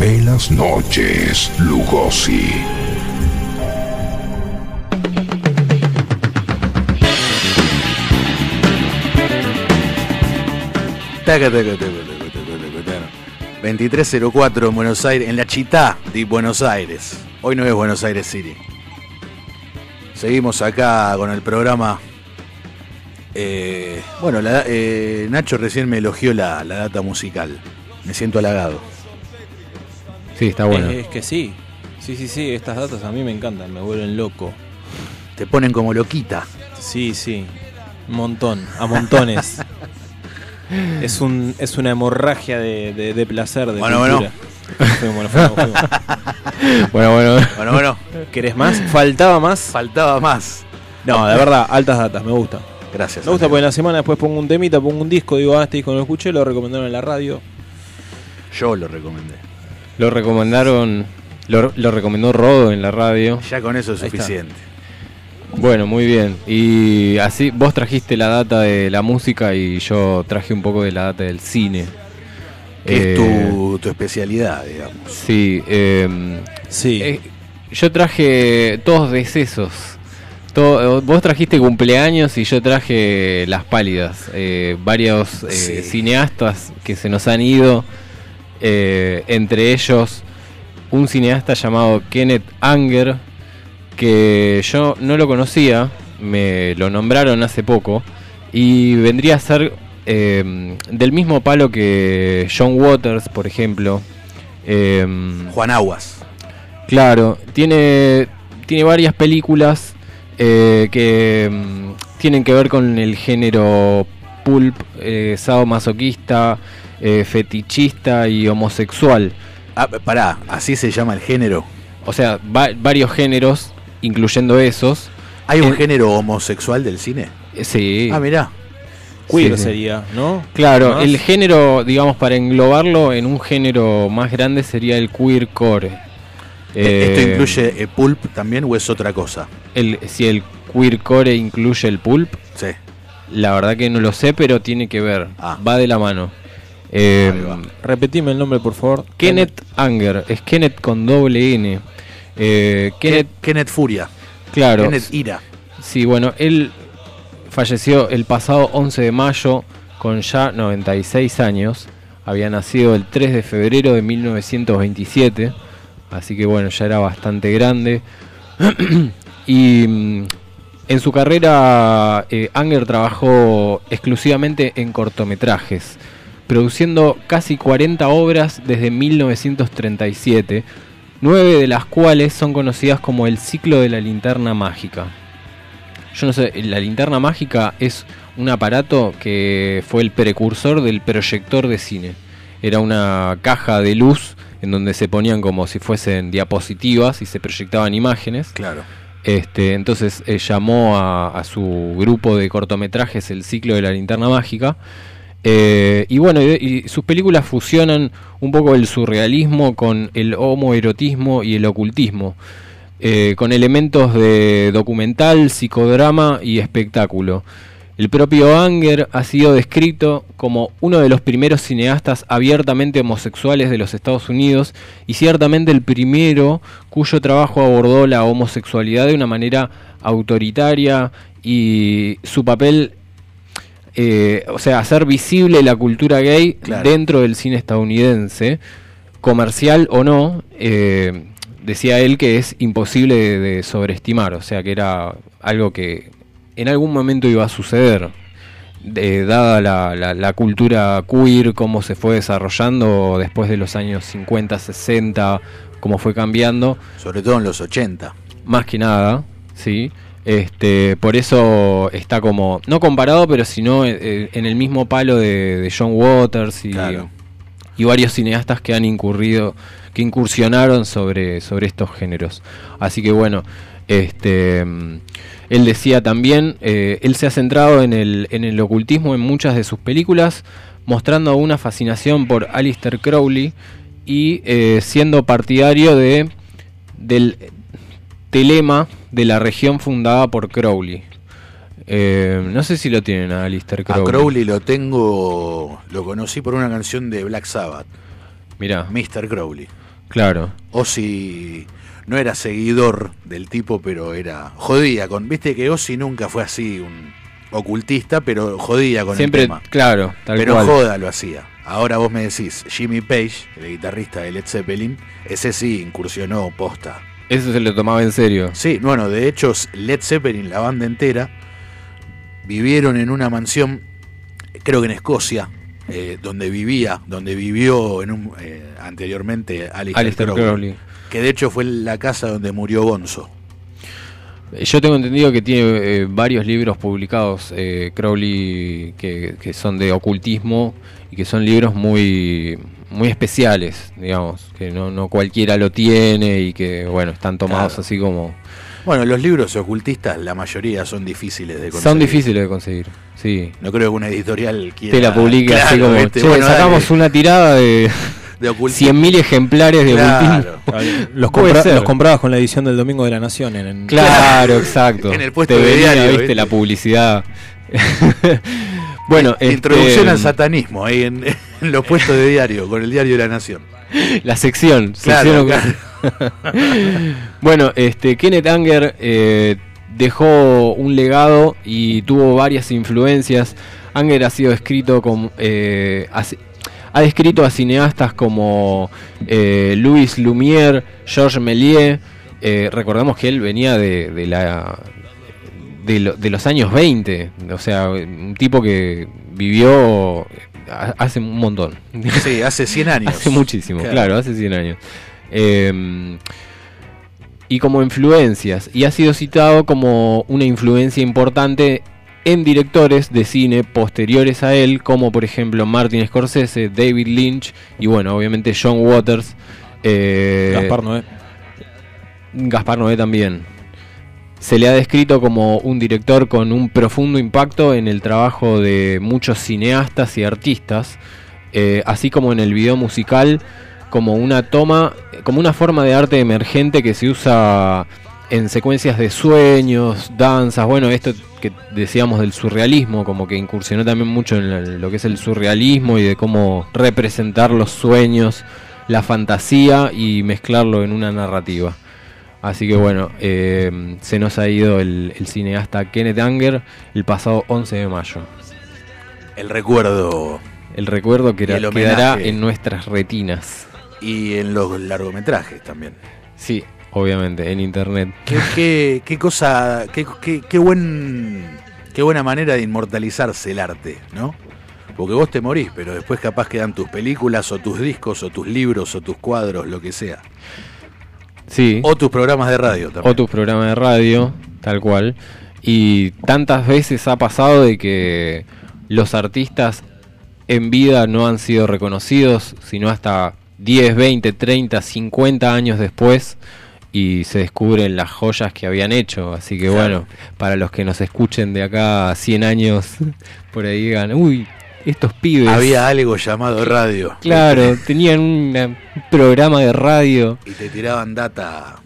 Ve las noches, Lugosi. Taca, taca, taca, taca, taca, taca, taca. 2304 en Buenos Aires, en la Chitá de Buenos Aires. Hoy no es Buenos Aires City. Seguimos acá con el programa. Eh, bueno, eh, Nacho recién me elogió la, la data musical. Me siento halagado. Sí, está bueno. Es, es que sí. Sí, sí, sí. Estas datas a mí me encantan, me vuelven loco. Te ponen como loquita. Sí, sí. Un montón, a montones. (laughs) es, un, es una hemorragia de, de- de placer, de Bueno, cultura. Fuimos, bueno, fuimos, fuimos. (laughs) Bueno, bueno. Bueno, bueno. ¿Querés más? ¿Faltaba más? Faltaba más. No, de verdad, altas datas, me gusta. Gracias. Me gusta amigo. porque en la semana después pongo un temita, pongo un disco, digo, ah, este disco no lo escuché, lo recomendaron en la radio. Yo lo recomendé. Lo recomendaron. Lo, lo recomendó Rodo en la radio. Ya con eso es Ahí está. suficiente. Bueno, muy bien. Y así vos trajiste la data de la música y yo traje un poco de la data del cine. Que Eh, es tu, tu especialidad, digamos. Sí, eh, Sí. eh, yo traje todos decesos. To- vos trajiste cumpleaños y yo traje las pálidas. Eh, varios eh, Sí. cineastas que se nos han ido. Eh, entre ellos un cineasta llamado Kenneth Anger, que yo no lo conocía, me lo nombraron hace poco, y vendría a ser eh, del mismo palo que John Waters, por ejemplo. Eh, Juan Aguas. Claro, tiene, tiene varias películas eh, que mm, tienen que ver con el género pulp, sadomasoquista, eh, fetichista y homosexual. Ah, pará, así se llama el género. O sea, va- varios géneros, incluyendo esos. ¿Hay un Eh, género homosexual del cine? eh, Sí. Ah, mirá. Queer Sí, sería, ¿no? Claro, el género, digamos, para englobarlo en un género más grande sería el queercore. ¿Esto Eh, incluye eh, pulp también o es otra cosa? el, si el queercore incluye el pulp, Sí. La verdad que no lo sé, pero tiene que ver. Ah. Va de la mano. Eh. Repetime el nombre, por favor. Kenneth Anger. Es Kenneth con doble N. Eh, Kenneth, Kenneth, Kenneth Furia. claro. Kenneth Ira. Sí, bueno, él falleció el pasado 11 de mayo con ya 96 años. Había nacido el 3 de febrero de 1927. Así que bueno, ya era bastante grande. (clears throat) y mm, en su carrera, eh, Anger trabajó exclusivamente en cortometrajes, produciendo casi 40 obras desde 1937, nueve de las cuales son conocidas como el ciclo de la linterna mágica. Yo no sé, la linterna mágica es un aparato que fue el precursor del proyector de cine. Era una caja de luz en donde se ponían como si fuesen diapositivas y se proyectaban imágenes. Claro. Este, entonces eh, llamó a, a su grupo de cortometrajes el ciclo de la linterna mágica. Eh, y bueno, y, sus películas fusionan un poco el surrealismo con el homoerotismo y el ocultismo, eh, con elementos de documental, psicodrama y espectáculo. El propio Anger ha sido descrito como uno de los primeros cineastas abiertamente homosexuales de los Estados Unidos y ciertamente el primero cuyo trabajo abordó la homosexualidad de una manera autoritaria y su papel eh, o sea, hacer visible la cultura gay dentro del cine estadounidense, comercial o no, eh, decía él que es imposible de, de sobreestimar, o sea, que era algo que en algún momento iba a suceder. de- dada la, la- la cultura queer, cómo se fue desarrollando después de los años 50, 60, cómo fue cambiando. Sobre todo en los 80. Más que nada, sí. Este, por eso está como, no comparado, pero sino eh, eh, en el mismo palo de, de John Waters y, y varios cineastas que han incurrido, que incursionaron sobre, sobre estos géneros. Así que bueno, este, mm, él decía también, eh, él se ha centrado en el, en el ocultismo en muchas de sus películas, mostrando una fascinación por Alistair Crowley y eh, siendo partidario de del telema de la región fundada por Crowley. Eh, no sé si lo tienen a Alistair Crowley. A Crowley lo tengo, lo conocí por una canción de Black Sabbath. Mira. Mr. Crowley. Claro. Ozzy no era seguidor del tipo, pero era jodía con, viste que Ozzy nunca fue así un ocultista, pero jodía con Siempre, el tema. claro, tal pero cual. joda lo hacía. Ahora vos me decís, Jimmy Page, el guitarrista de Led Zeppelin, ese sí incursionó posta. Eso se lo tomaba en serio. Sí, bueno, de hecho Led Zeppelin, la banda entera, vivieron en una mansión, creo que en Escocia, eh, donde vivía, donde vivió en un, eh, anteriormente Alistair, Alistair Crowley, que de hecho fue la casa donde murió Gonzo. Yo tengo entendido que tiene eh, varios libros publicados, eh, Crowley, que, que son de ocultismo y que son libros muy muy especiales, digamos, que no, no cualquiera lo tiene y que, bueno, están tomados Claro. así como... Bueno, los libros ocultistas, la mayoría son difíciles de conseguir. Son difíciles de conseguir, sí. No creo que una editorial quiera. Te la publique así como, viste, "Che, bueno, sacamos dale". una tirada de, De ocultismo. 100.000 ejemplares de Claro. ocultismo. (laughs) Los, compra- ser. los comprabas con la edición del Domingo de la Nación. En, en- Claro, exacto. (laughs) En el puesto Te de venía, diario, viste, ¿viste? la publicidad. (laughs) bueno, Introducción este, al satanismo ahí en, en los puestos de diario, con el diario de la Nación. La sección. Claro, sección (laughs) bueno, este Kenneth Anger eh, dejó un legado y tuvo varias influencias. Anger ha sido escrito como eh, ha, ha descrito a cineastas como eh, Louis Lumière, Georges Méliès. Eh, recordamos que él venía de, de la de, lo- de los años 20, o sea, un tipo que vivió ha- hace un montón. (laughs) Sí, hace 100 años. hace muchísimo, Claro. claro, hace 100 años. Eh, y como influencias, y ha sido citado como una influencia importante en directores de cine posteriores a él, como por ejemplo Martin Scorsese, David Lynch y bueno, obviamente John Waters. eh, Gaspar Noé. Gaspar Noé también. Se le ha descrito como un director con un profundo impacto en el trabajo de muchos cineastas y artistas, eh, así como en el video musical como una toma, como una forma de arte emergente que se usa en secuencias de sueños, danzas, bueno, esto que decíamos del surrealismo, como que incursionó también mucho en lo que es el surrealismo y de cómo representar los sueños, la fantasía y mezclarlo en una narrativa. Así que bueno, eh, se nos ha ido el, el cineasta Kenneth Anger el pasado 11 de mayo. El recuerdo El recuerdo que el quedará en nuestras retinas. y en los largometrajes también. Sí, obviamente, en internet. Qué, qué- qué cosa, qué, qué- qué buen, qué buena manera de inmortalizarse el arte, ¿no? Porque vos te morís, pero después capaz quedan tus películas o tus discos o tus libros o tus cuadros, lo que sea. Sí. O tus programas de radio también. O tus programas de radio, tal cual. Y tantas veces ha pasado de que los artistas en vida no han sido reconocidos, sino hasta 10, 20, 30, 50 años después y se descubren las joyas que habían hecho. Así que Claro. bueno, para los que nos escuchen de acá a 100 años, (laughs) por ahí digan, uy, estos pibes. Había algo llamado radio. Claro, tenían una- un programa de radio. Y te tiraban data.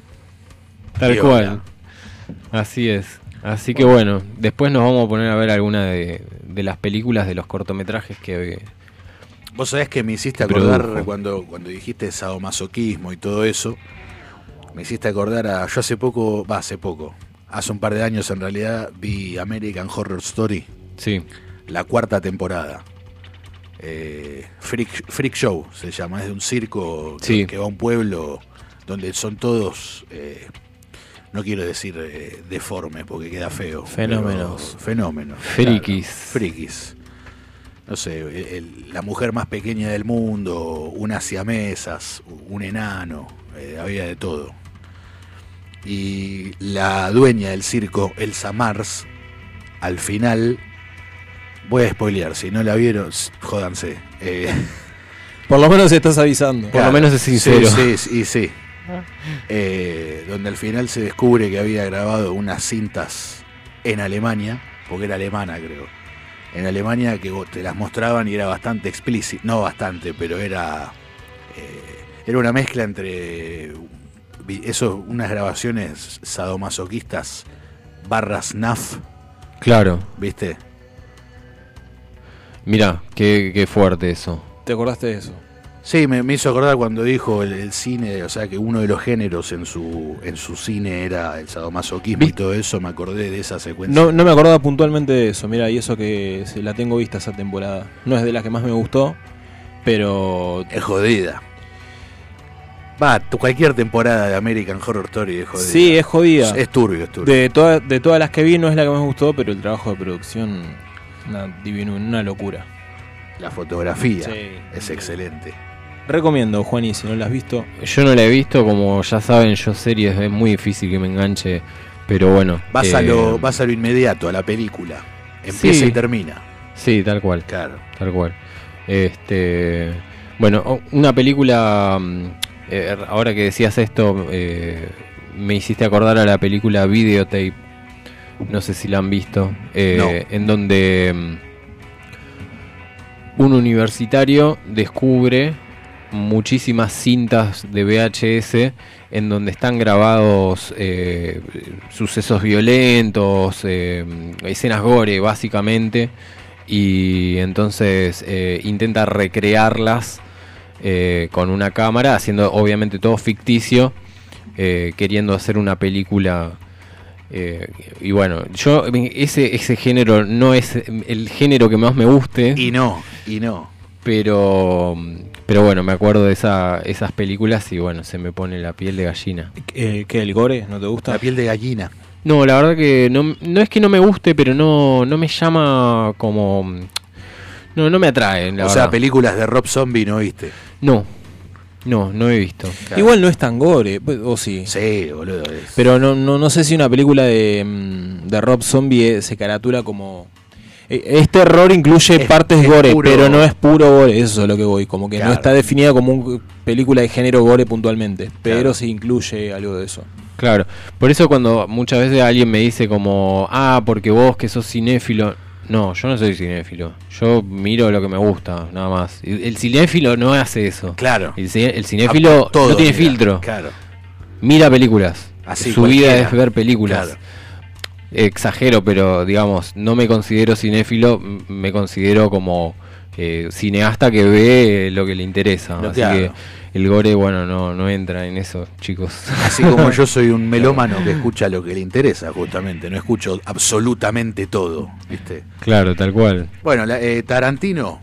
Tal cual. Así es. Así que bueno, después nos vamos a poner a ver alguna de, de las películas de los cortometrajes que... Vos sabés que me hiciste acordar produjo. cuando, cuando dijiste sadomasoquismo y todo eso. Me hiciste acordar a. Yo hace poco, va, hace poco. Hace un par de años en realidad vi American Horror Story. Sí. La cuarta temporada. Eh, Freak, Freak Show se llama, es de un circo que- Sí. que va a un pueblo donde son todos, eh, no quiero decir eh, deformes porque queda feo. Fenómenos. Fenómenos. Frikis. claro, frikis. No sé, el- el- la mujer más pequeña del mundo, unas siamesas, un enano, eh, había de todo. Y la dueña del circo, Elsa Mars, al final, voy a spoilear, si no la vieron, jódanse. eh, (laughs) Por lo menos estás avisando. Por lo menos es sincero. Sí, sí, y sí. Eh, donde al final se descubre que había grabado unas cintas en Alemania, porque era alemana creo. En Alemania que te las mostraban y era bastante explícito, no bastante, pero era eh, era una mezcla entre eso, unas grabaciones sadomasoquistas barras NAF, Claro. ¿viste? Mira, qué, qué fuerte eso. ¿Te acordaste de eso? Sí, me, me hizo acordar cuando dijo el, el cine, o sea que uno de los géneros en su en su cine era el sadomasoquismo y todo eso, me acordé de esa secuencia. No, no me acordaba puntualmente de eso. Mira, y eso que se- la tengo vista esa temporada. No es de las que más me gustó, pero. Es jodida. Va, tu- cualquier temporada de American Horror Story es jodida. Sí, es jodida. Es, es turbio, es turbio. De, toda- de todas las que vi, no es la que más me gustó, pero el trabajo de producción. Una, divino, una locura. La fotografía Sí. es excelente. Recomiendo, Juan, y si no la has visto. Yo no la he visto, como ya saben, yo series es muy difícil que me enganche, pero bueno. Vas, a eh, lo, vas a lo inmediato, a la película. Empieza Sí. y termina. Sí, tal cual. Claro. Tal cual. Este, bueno, una película, mm, eh, ahora que decías esto, eh, me hiciste acordar a la película Videotape. No sé si la han visto. eh, En donde mm, un universitario descubre muchísimas cintas de VHS en donde están grabados eh, sucesos violentos, eh, escenas gore básicamente, y entonces intenta recrearlas con una cámara, haciendo obviamente todo ficticio, queriendo hacer una película. Eh, y bueno, yo ese, ese género no es el género que más me guste. Y no, y no. Pero, pero bueno, me acuerdo de esa, esas películas y bueno, se me pone la piel de gallina. Eh, ¿Qué, el gore? ¿No te gusta? La piel de gallina. No, la verdad que no, no es que no me guste, pero no, no me llama como... No, no me atrae. La o sea, películas de Rob Zombie no viste. No, no, no he visto. Igual no es tan gore, pues, o sí. Sí, boludo. es- Pero no, no, no sé si una película de, mm, de Rob Zombie eh, se caratula como... eh, Este error incluye Es- partes es gore, puro- pero no es puro gore, eso es a lo que voy. Como que Claro. no está definida como una película de género gore puntualmente, pero sí incluye algo de eso. Claro, por eso cuando muchas veces alguien me dice como, ah, porque vos que sos cinéfilo, no, yo no soy cinéfilo, yo miro lo que me gusta, nada más. El, cinéfilo no hace eso. Claro. El, el cinéfilo todo no tiene mira, filtro. Claro. Mira películas. Así, Su vida es ver películas. Claro. Exagero, pero digamos, no me considero cinéfilo, me considero como eh, cineasta que ve lo que le interesa. No, Así claro. que el gore, bueno, no, no entra en eso, chicos. Así como yo soy un (laughs) melómano que escucha lo que le interesa, justamente. No escucho absolutamente todo, ¿viste? Claro, tal cual. Bueno, la- eh, Tarantino,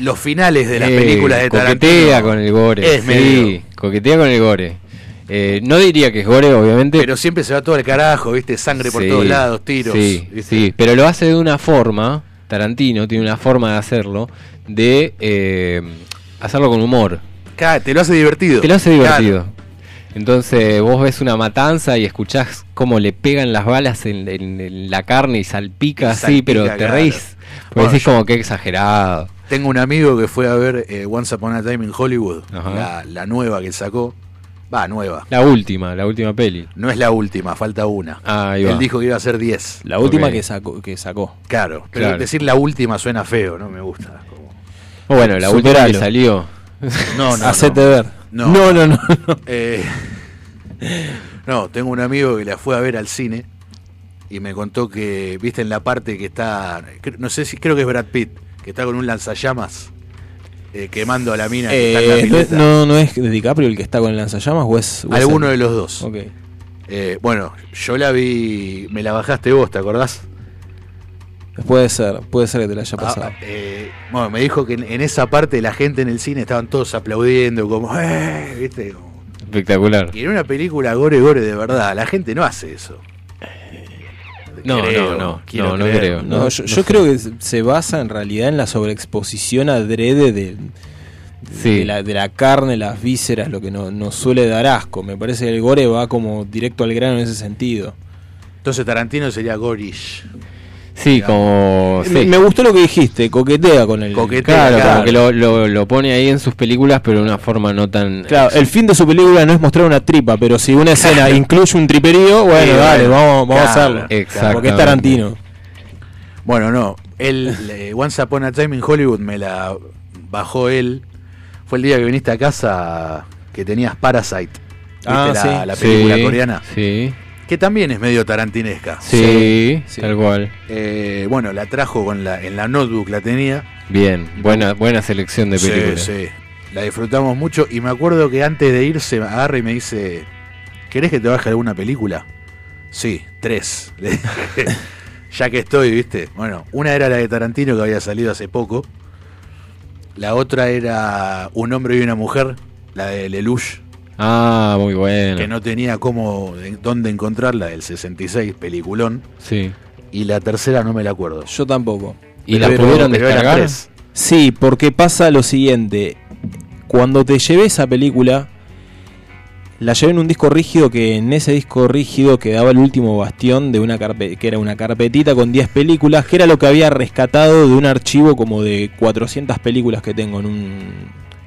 los finales de las Eh, películas de Tarantino. Coquetea con el gore. Es sí, medio- coquetea con el gore. Eh, no diría que es gore, obviamente. Pero siempre se va todo al carajo, ¿viste? Sangre por Sí, todos lados, tiros. Sí, ¿viste? sí, pero lo hace de una forma, Tarantino tiene una forma de hacerlo, de eh, hacerlo con humor. Claro, te lo hace divertido. Te lo hace divertido. Claro. Entonces vos ves una matanza y escuchás cómo le pegan las balas en, en- en la carne y salpica Y así, pero te claro. reís. Porque Bueno, decís como que exagerado. Tengo un amigo que fue a ver eh, Once Upon a Time in Hollywood, la, la nueva que sacó. Va, nueva. La última, la última peli. No es la última, falta una. Ah, ahí Él dijo que iba a ser 10. La última que sacó, que sacó. Claro, pero Claro. decir la última suena feo, no me gusta. Como- O bueno, la última que Superalo. salió. No, no. Hacete no. ver. No. no, no. no, no. Eh, no, tengo un amigo que la fue a ver al cine y me contó que, viste, en la parte que está, no sé si, creo que es Brad Pitt, que está con un lanzallamas eh, quemando a la mina que está en la Eh, pileta. no, ¿No es DiCaprio el que está con el lanzallamas o es... o es Alguno el- de los dos. Bueno, yo la vi, me la bajaste vos, ¿te acordás? Puede ser, puede ser que te la haya Ah, pasado. eh, bueno, me dijo que en, en esa parte la gente en el cine estaban todos aplaudiendo, como, "Eh", ¿viste? Como- Espectacular. Y en una película gore gore de verdad, la gente no hace eso. No, Creo, no, no, no, no creo. No, No, yo, no creo que se- basa en realidad en la sobreexposición adrede de, Sí. de, la, de la carne, las vísceras, lo que no- nos suele dar asco. Me parece que el gore va como directo al grano en ese sentido. Entonces Tarantino sería gorish. Sí, como. Me, sí. me gustó lo que dijiste, coquetea con el... Claro, como que lo, lo, lo pone ahí en sus películas, pero de una forma no tan. Claro, el fin de su película no es mostrar una tripa, pero si una escena incluye un triperío, bueno, Sí, dale, bueno, vamos, vamos a claro, hacerlo. exactamente. Porque es Tarantino. Bueno, no. Él, eh, Once Upon a Time in Hollywood me la bajó él. Fue el día que viniste a casa que tenías Parasite. ¿Viste Ah, la, sí. la película Sí, coreana? Sí, Que también es medio tarantinesca. sí, sí. tal cual. Eh, bueno, la trajo con la, en la notebook, la tenía. Bien, buena, buena selección de Sí, películas. sí. La disfrutamos mucho y me acuerdo que antes de irse agarra y me dice, ¿querés que te baje alguna película? Sí, tres. (laughs) Ya que estoy, ¿viste? Bueno, una era la de Tarantino que había salido hace poco. La otra era Un hombre y una mujer, la de Lelouch, Ah, muy bueno. que no tenía cómo, de- dónde encontrarla, del 66, peliculón. Sí. Y la tercera no me la acuerdo. Yo tampoco. ¿Y la Pero- pudieron pero descargar? Sí, porque pasa lo siguiente. Cuando te llevé esa película, la llevé en un disco rígido que en ese disco rígido quedaba el último bastión de una carpe que era una carpetita con 10 películas, que era lo que había rescatado de un archivo como de 400 películas que tengo en un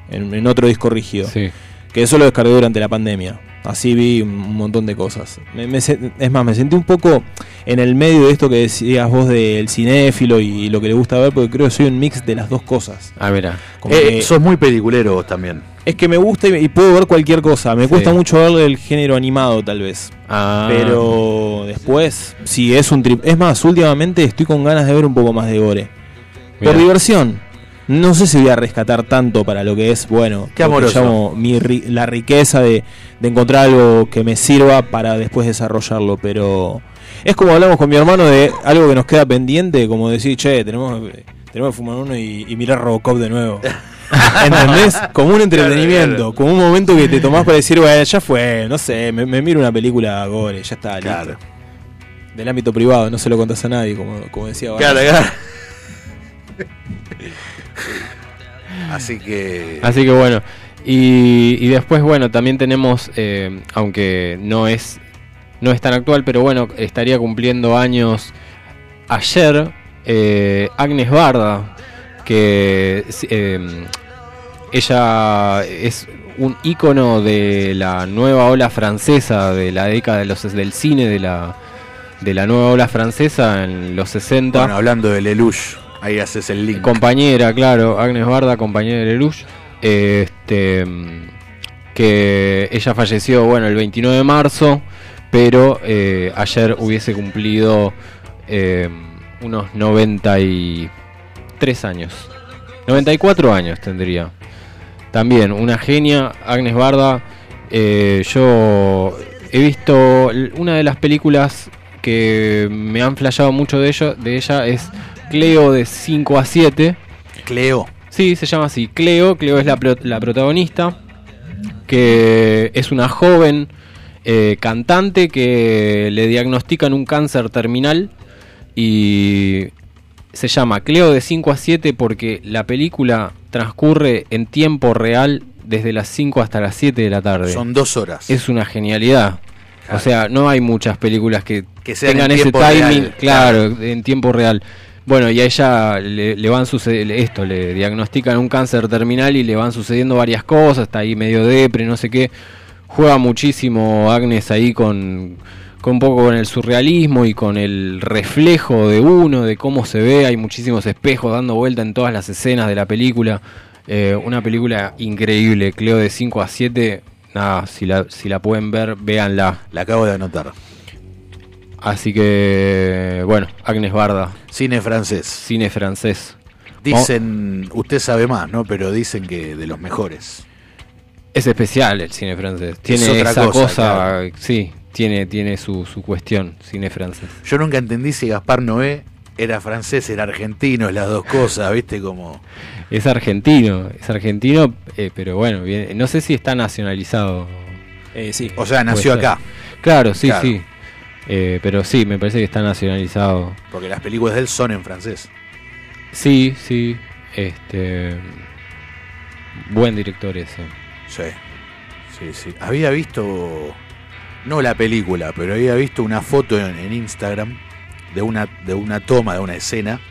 en, en otro disco rígido. Sí. Que eso lo descargué durante la pandemia. Así vi un montón de cosas. Me- es más, me sentí un poco en el medio de esto que decías vos del cinéfilo y lo que le gusta ver, porque creo que soy un mix de las dos cosas. Ah, mira. Eh, sos muy peliculero vos también. es que me gusta y, y puedo ver cualquier cosa. Me Sí. cuesta mucho ver el género animado, tal vez. Ah, Pero después, si es un trip. Es más, últimamente estoy con ganas de ver un poco más de gore. Mirá. Por diversión. No sé si voy a rescatar tanto para lo que es, bueno, Qué lo que llamo mi ri- la riqueza de, de encontrar algo que me sirva para después desarrollarlo. Pero es como hablamos con mi hermano de algo que nos queda pendiente, como decir, che, tenemos, tenemos que fumar uno y, y mirar Robocop de nuevo. (laughs) ¿Entendés? Como un entretenimiento, Claro, claro. como un momento que te tomás para decir, bueno, ya fue, no sé, me, me miro una película gore, ya está, listo. Claro. Del ámbito privado, no se lo contás a nadie, como, como decía Claro, claro. (laughs) (laughs) Así que. Así que bueno. Y, y después, bueno, también tenemos, eh, aunque no es, no es tan actual, pero bueno, estaría cumpliendo años ayer eh, Agnes Barda, que eh, ella es un ícono de la nueva ola francesa, de la década de los, del cine, de la, de la nueva ola francesa en los 60. Bueno, hablando de Lelouch, ahí haces el link. Compañera, claro, Agnes Barda, compañera de Lelouch. Este, que ella falleció, bueno, el 29 de marzo, pero eh, ayer hubiese cumplido eh, unos 93 años. 94 años tendría. También, una genia, Agnes Barda. eh, yo he visto una de las películas que me han flasheado mucho de, ello, de ella es Cleo de 5 a 7. Cleo. Sí, se llama así. Cleo. Cleo es la, pro- la protagonista. Que es una joven eh, cantante que le diagnostican un cáncer terminal. Y se llama Cleo de 5 a 7 porque la película transcurre en tiempo real desde las 5 hasta las 7 de la tarde. Son dos horas. Es una genialidad. O sea, no hay muchas películas que, tengan en ese timing, real, claro, en tiempo real. Bueno, y a ella le, le van sucediendo esto, le diagnostican un cáncer terminal y le van sucediendo varias cosas, está ahí medio depre, no sé qué. Juega muchísimo Agnes ahí con, con un poco con el surrealismo y con el reflejo de uno, de cómo se ve, hay muchísimos espejos dando vuelta en todas las escenas de la película. Eh, una película increíble, Cleo de 5 a 7. Nada, si la, si la pueden ver, véanla. La acabo de anotar. Así que, bueno, Agnes Barda, Cine francés. cine francés. Dicen, usted sabe más, ¿no? Pero dicen que de los mejores. Es especial el cine francés. Tiene otra esa cosa, cosa, claro. sí, tiene, tiene su, su cuestión, cine francés. Yo nunca entendí si Gaspar Noé era francés, era argentino, es las dos cosas, ¿viste? Como. Es argentino, es argentino, eh, pero bueno, bien, no sé si está nacionalizado. sí. O sea, nació acá. Claro, sí, Claro. sí. Eh, pero sí, me parece que está nacionalizado. Porque las películas de él son en francés. Sí, sí. Este. Buen director ese. Sí. Sí, sí. Había visto. No la película, pero había visto una foto en, en Instagram de una, de una toma, de una escena.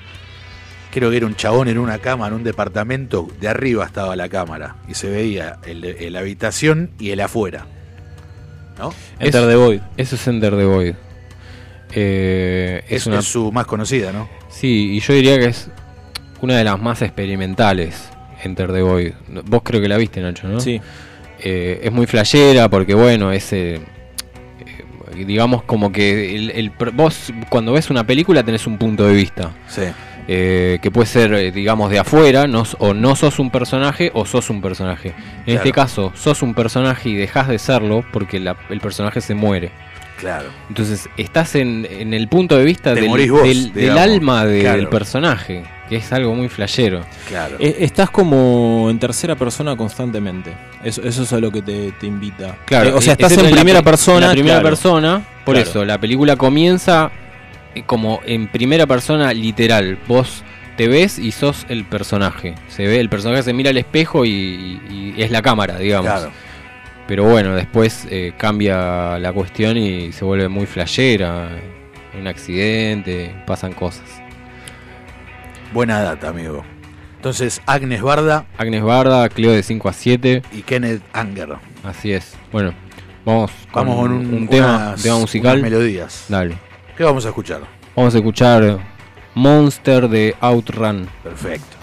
Creo que era un chabón en una cama, en un departamento. De arriba estaba la cámara. Y se veía el, de- la habitación y el afuera. ¿No? Enter the Void. Eso es Enter the Void. Eh, Es, es su más conocida, ¿no? Sí, y yo diría que es una de las más experimentales, Enter the Void. Vos creo que la viste, Nacho, ¿no? Sí. Eh, es muy flashera porque, bueno, es... eh, eh, digamos como que el, vos cuando ves una película tenés un punto de vista. Sí. Eh, que puede ser, eh, digamos, de afuera, no, o no sos un personaje o sos un personaje. En Claro. este caso, sos un personaje y dejas de serlo porque la- el personaje se muere. Claro. Entonces, estás en, en el punto de vista del, morís vos, del- del digamos. alma de- Claro. del personaje, que es algo muy flashero. Claro. Eh, estás como en tercera persona constantemente. Eso, eso es a lo que te, te invita. Claro, Eh, o sea, estás en primera pri- persona. La primera claro. persona, por Claro. eso, la película comienza como en primera persona literal. Vos te ves y sos el personaje. Se ve, el personaje se mira al espejo y, y- y es la cámara, digamos. Claro. Pero bueno, después eh, cambia la cuestión y se vuelve muy flashera. Un accidente, pasan cosas. Buena data, amigo. Entonces, Agnes Barda Agnes Barda, Cleo de 5 a 7. y Kenneth Anger. Así es. Bueno, vamos, Vamos con un- tema, unas- tema musical. melodías. Dale. ¿Qué vamos a escuchar? Vamos a escuchar Monster de Outrun. Perfecto.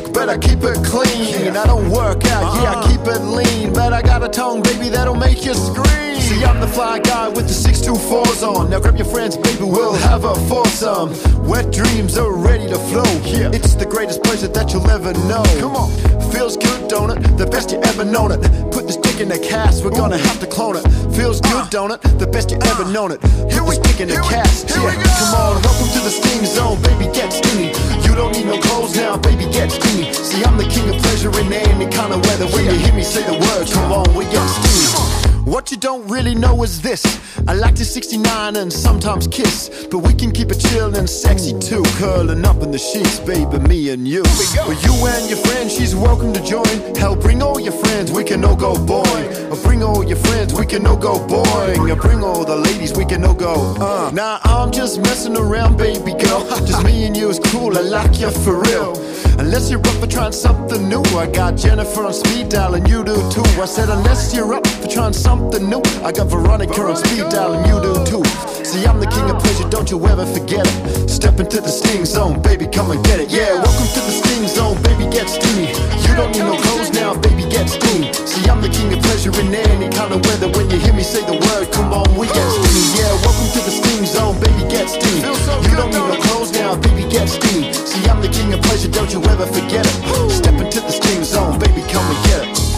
Average but I keep it clean. I don't work out, yeah, I keep it lean. But I got a tongue, baby, that'll make you scream. See, I'm the fly guy with the 624s on. Now grab your friends, baby, we'll have a foursome. Wet dreams are ready to flow. Yeah, it's the greatest pleasure that you'll ever know. Come on, feels good, don't it? The best you ever known it. Put this dick in the cast, we're gonna have to clone it. Feels good, don't it? The best you ever known it. Put this dick in the cast. Yeah, come on, welcome to the steam Zone, baby, get stingy. You don't need no clothes now, baby, get stingy. See, I'm the king of pleasure in any kind of weather. When you hear me say the word, come on, we get stingy. What you don't really know is this I like to 69 and sometimes kiss But we can keep it chill and sexy too. Curling up in the sheets, baby, me and you. Well, you and your friend, she's welcome to join. Hell, bring all your friends, we can all go boing Or bring all your friends, we can all go boing Or bring all the ladies, we can all go uh. Nah, I'm just messing around, baby girl. (laughs) Just me and you is cool, I like you for real. Unless you're up for trying something new. I got Jennifer on speed dial and you do too I said unless you're up for trying something new I got Veronica on speed dial and you do too. See I'm the king of pleasure, don't you ever forget it. Step into the sting zone, baby come and get it. Yeah, welcome to the sting zone, baby get steamy. You don't need no clothes now, baby get stingy See I'm the king of pleasure in any kind of weather. When you hear me say the word, come on we get steamy. Yeah, welcome to the sting zone, baby get stingy You don't need no clothes now, baby get stingy See I'm the king of pleasure, don't you ever forget it. Step into the sting zone, baby come and get it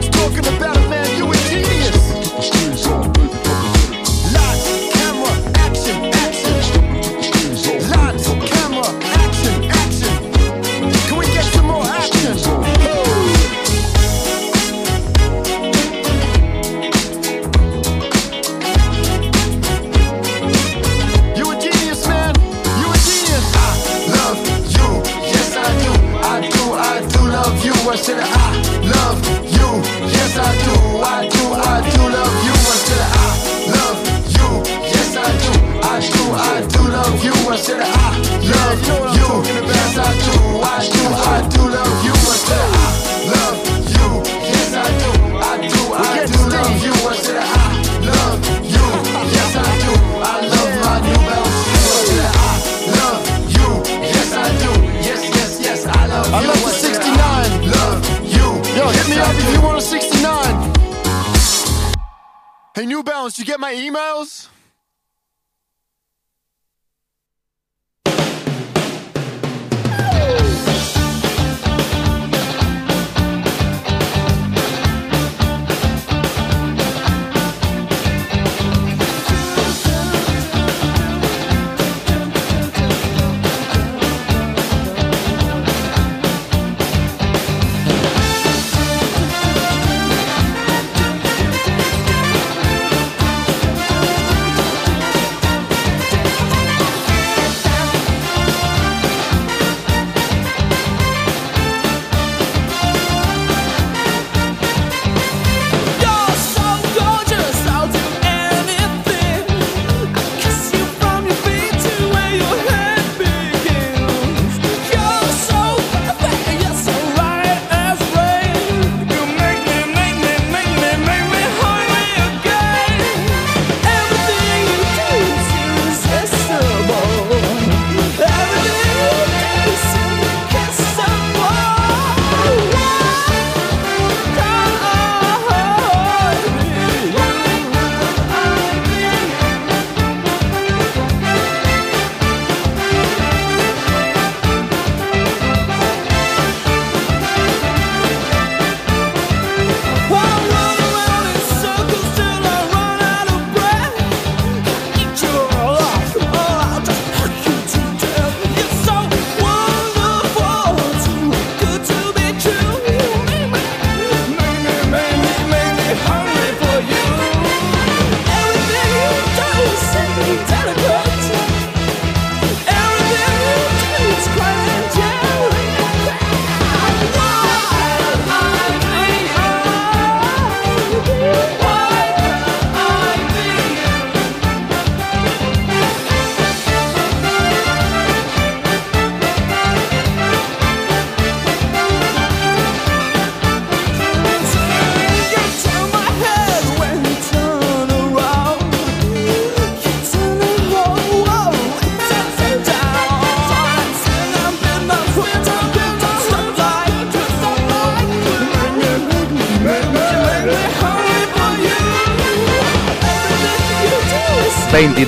Talking about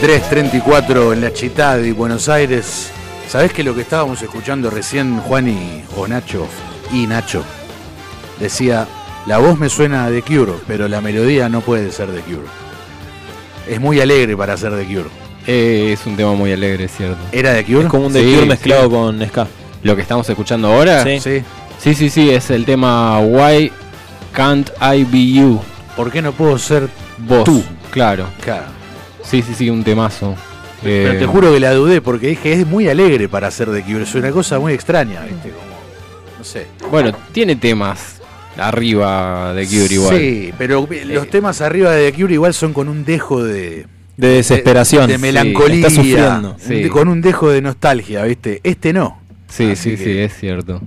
23.34 en la Chitá de Buenos Aires. ¿Sabés que lo que estábamos escuchando recién, Juan y, o Nacho, y Nacho, decía, la voz me suena de Cure, pero la melodía no puede ser de Cure. Es muy alegre para ser de Cure. Eh, es un tema muy alegre, cierto. ¿Era de Cure? Es como un The Cure mezclado con ska. Lo que estamos escuchando ahora. Sí. Sí. sí, sí, sí, es el tema Why Can't I Be You? ¿Por qué no puedo ser Vos. Tú. Claro. Claro. Sí, sí, sí, un temazo. Pero Eh, te juro que la dudé porque dije, es muy alegre para ser de Cure. Es una cosa muy extraña, ¿viste? Como, no sé. Bueno, tiene temas arriba de Cure igual. Sí, pero los temas arriba de The Cure igual son con un dejo de. De desesperación. De, melancolía. está sufriendo. Sí. con un dejo de nostalgia, ¿viste? Este no. Sí, Así sí, que- sí, es cierto.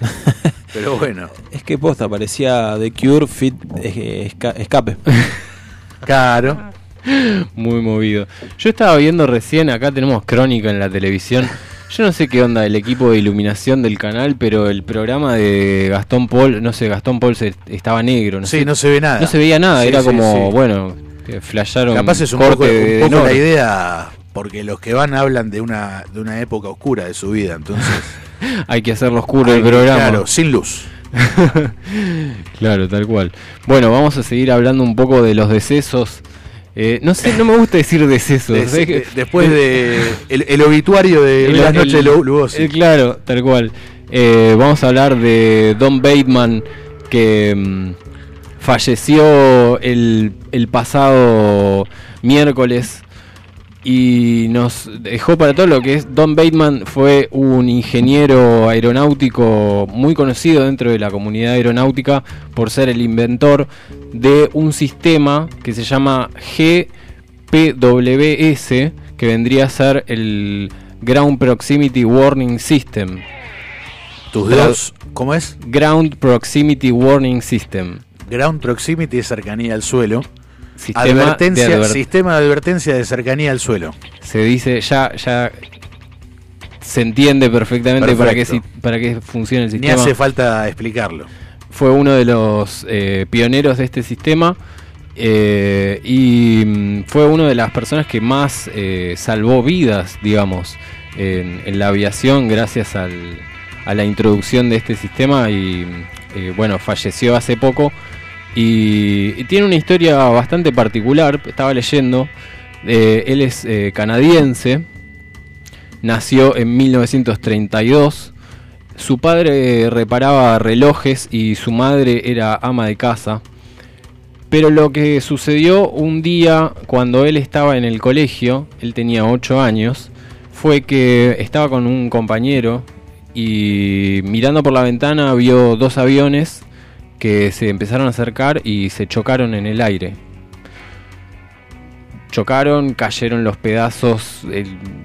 (laughs) Pero bueno. Es que posta, parecía The Cure Fit eh, esca- Escape. Claro. (laughs) Muy movido. Yo estaba viendo recién, acá tenemos crónica en la televisión. Yo no sé qué onda el equipo de iluminación del canal, pero el programa de Gastón Paul, no sé, Gastón Paul se- estaba negro. No Sí, sé, no se ve nada. No se veía nada, Sí, era sí, como, bueno, flasharon. Capaz es un corte poco, un de- poco la idea, porque los que van hablan de una, de una época oscura de su vida, entonces. (laughs) Hay que hacerlo oscuro el Hay programa. Claro, sin luz. (laughs) Claro, tal cual. Bueno, vamos a seguir hablando un poco de los decesos. Eh, no sé, no me gusta decir decesos. Des- ¿sabes qué? de- después de el, el obituario de El- las noches de Lu- Lugosi. claro, tal cual. Eh, vamos a hablar de Don Bateman, que mm, falleció el, el pasado miércoles y nos dejó para todo lo que es Don Bateman fue un ingeniero aeronáutico muy conocido dentro de la comunidad aeronáutica por ser el inventor de un sistema que se llama GPWS que vendría a ser el Ground Proximity Warning System. Tus dedos, ¿cómo es? Ground Proximity Warning System. Ground proximity es cercanía al suelo. Sistema de advertencia, adver- sistema de advertencia de cercanía al suelo. se dice ya ya se entiende perfectamente para qué, para qué funciona el Ni sistema. hace falta explicarlo. Fue uno de los eh, pioneros de este sistema eh, y mm, fue una de las personas que más eh, salvó vidas, digamos, en, en la aviación gracias al- a la introducción de este sistema y eh, bueno, falleció hace poco y, y tiene una historia bastante particular, estaba leyendo, eh, él es eh, canadiense, nació en 1932, su padre reparaba relojes y su madre era ama de casa. Pero lo que sucedió un día cuando él estaba en el colegio, él tenía 8 años, fue que estaba con un compañero y mirando por la ventana vio dos aviones que se empezaron a acercar y se chocaron en el aire. Chocaron, cayeron los pedazos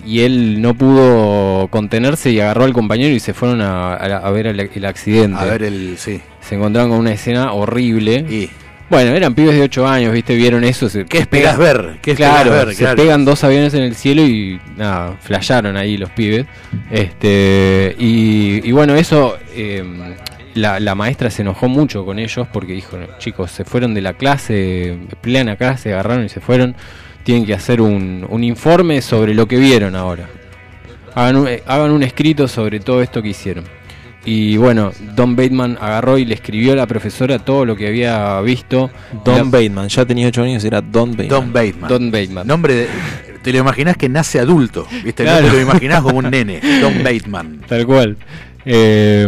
y él no pudo contenerse y agarró al compañero y se fueron a, a- a ver el, el accidente. A ver el. Sí. Se encontraron con una escena horrible. Y. Bueno, eran pibes de 8 años, ¿viste? Vieron eso. Se, ¿Qué pegan- ver? ¿Qué claro, ver? se Claro. pegan dos aviones en el cielo y nada, flasharon ahí los pibes. Este y, y bueno, eso eh, la, la maestra se enojó mucho con ellos porque dijo, chicos, se fueron de la clase, plena clase, agarraron y se fueron. Tienen que hacer un, un informe sobre lo que vieron ahora. Hagan un, eh, hagan un escrito sobre todo esto que hicieron. Y bueno, Don Bateman agarró y le escribió a la profesora todo lo que había visto. Don La- Bateman, ya tenía 8 años, era Don Bateman. Don Bateman. Don Bateman. Nombre de- te lo imaginás que nace adulto, ¿viste? Claro. No te lo imaginás como un nene. Don Bateman. (laughs) Tal cual. Eh,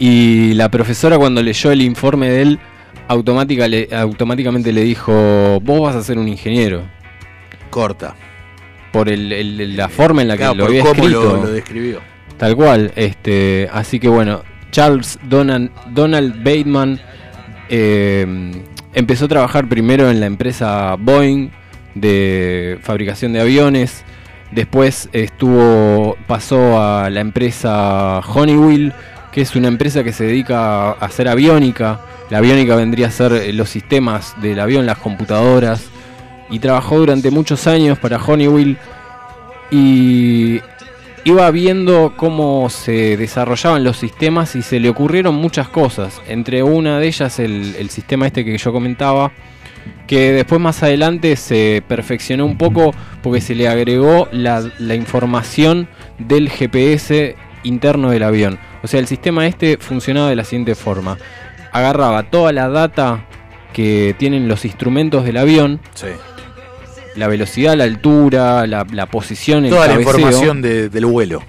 y la profesora cuando leyó el informe de él, automática le- automáticamente le dijo, vos vas a ser un ingeniero. Corta. Por el- el- la forma en la que Claro, lo había cómo escrito. lo, lo describió. Tal cual. Este, así que bueno, Charles Donald, Donald Bateman eh, empezó a trabajar primero en la empresa Boeing de fabricación de aviones. Después estuvo pasó a la empresa Honeywell, que es una empresa que se dedica a hacer aviónica. La aviónica vendría a ser eh, los sistemas del avión, las computadoras. Y trabajó durante muchos años para Honeywell. Y iba viendo cómo se desarrollaban los sistemas y se le ocurrieron muchas cosas. Entre una de ellas el, sistema este que yo comentaba, que después más adelante se perfeccionó un poco porque se le agregó la información del GPS interno del avión. O sea, el sistema este funcionaba de la siguiente forma. Agarraba toda la data que tienen los instrumentos del avión, la velocidad, la altura, la, la posición, el Toda la información de- del vuelo.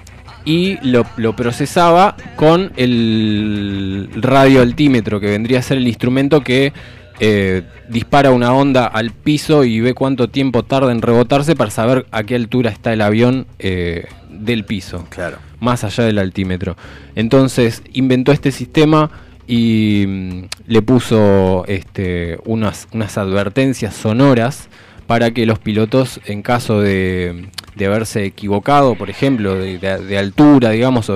y lo, lo procesaba con el radioaltímetro, que vendría a ser el instrumento que eh, dispara una onda al piso y ve cuánto tiempo tarda en rebotarse para saber a qué altura está el avión eh, del piso. Claro. Más allá del altímetro. Entonces inventó este sistema y mm, le puso este, unas, unas advertencias sonoras para que los pilotos, en caso de, de haberse equivocado, por ejemplo, de, altura, digamos,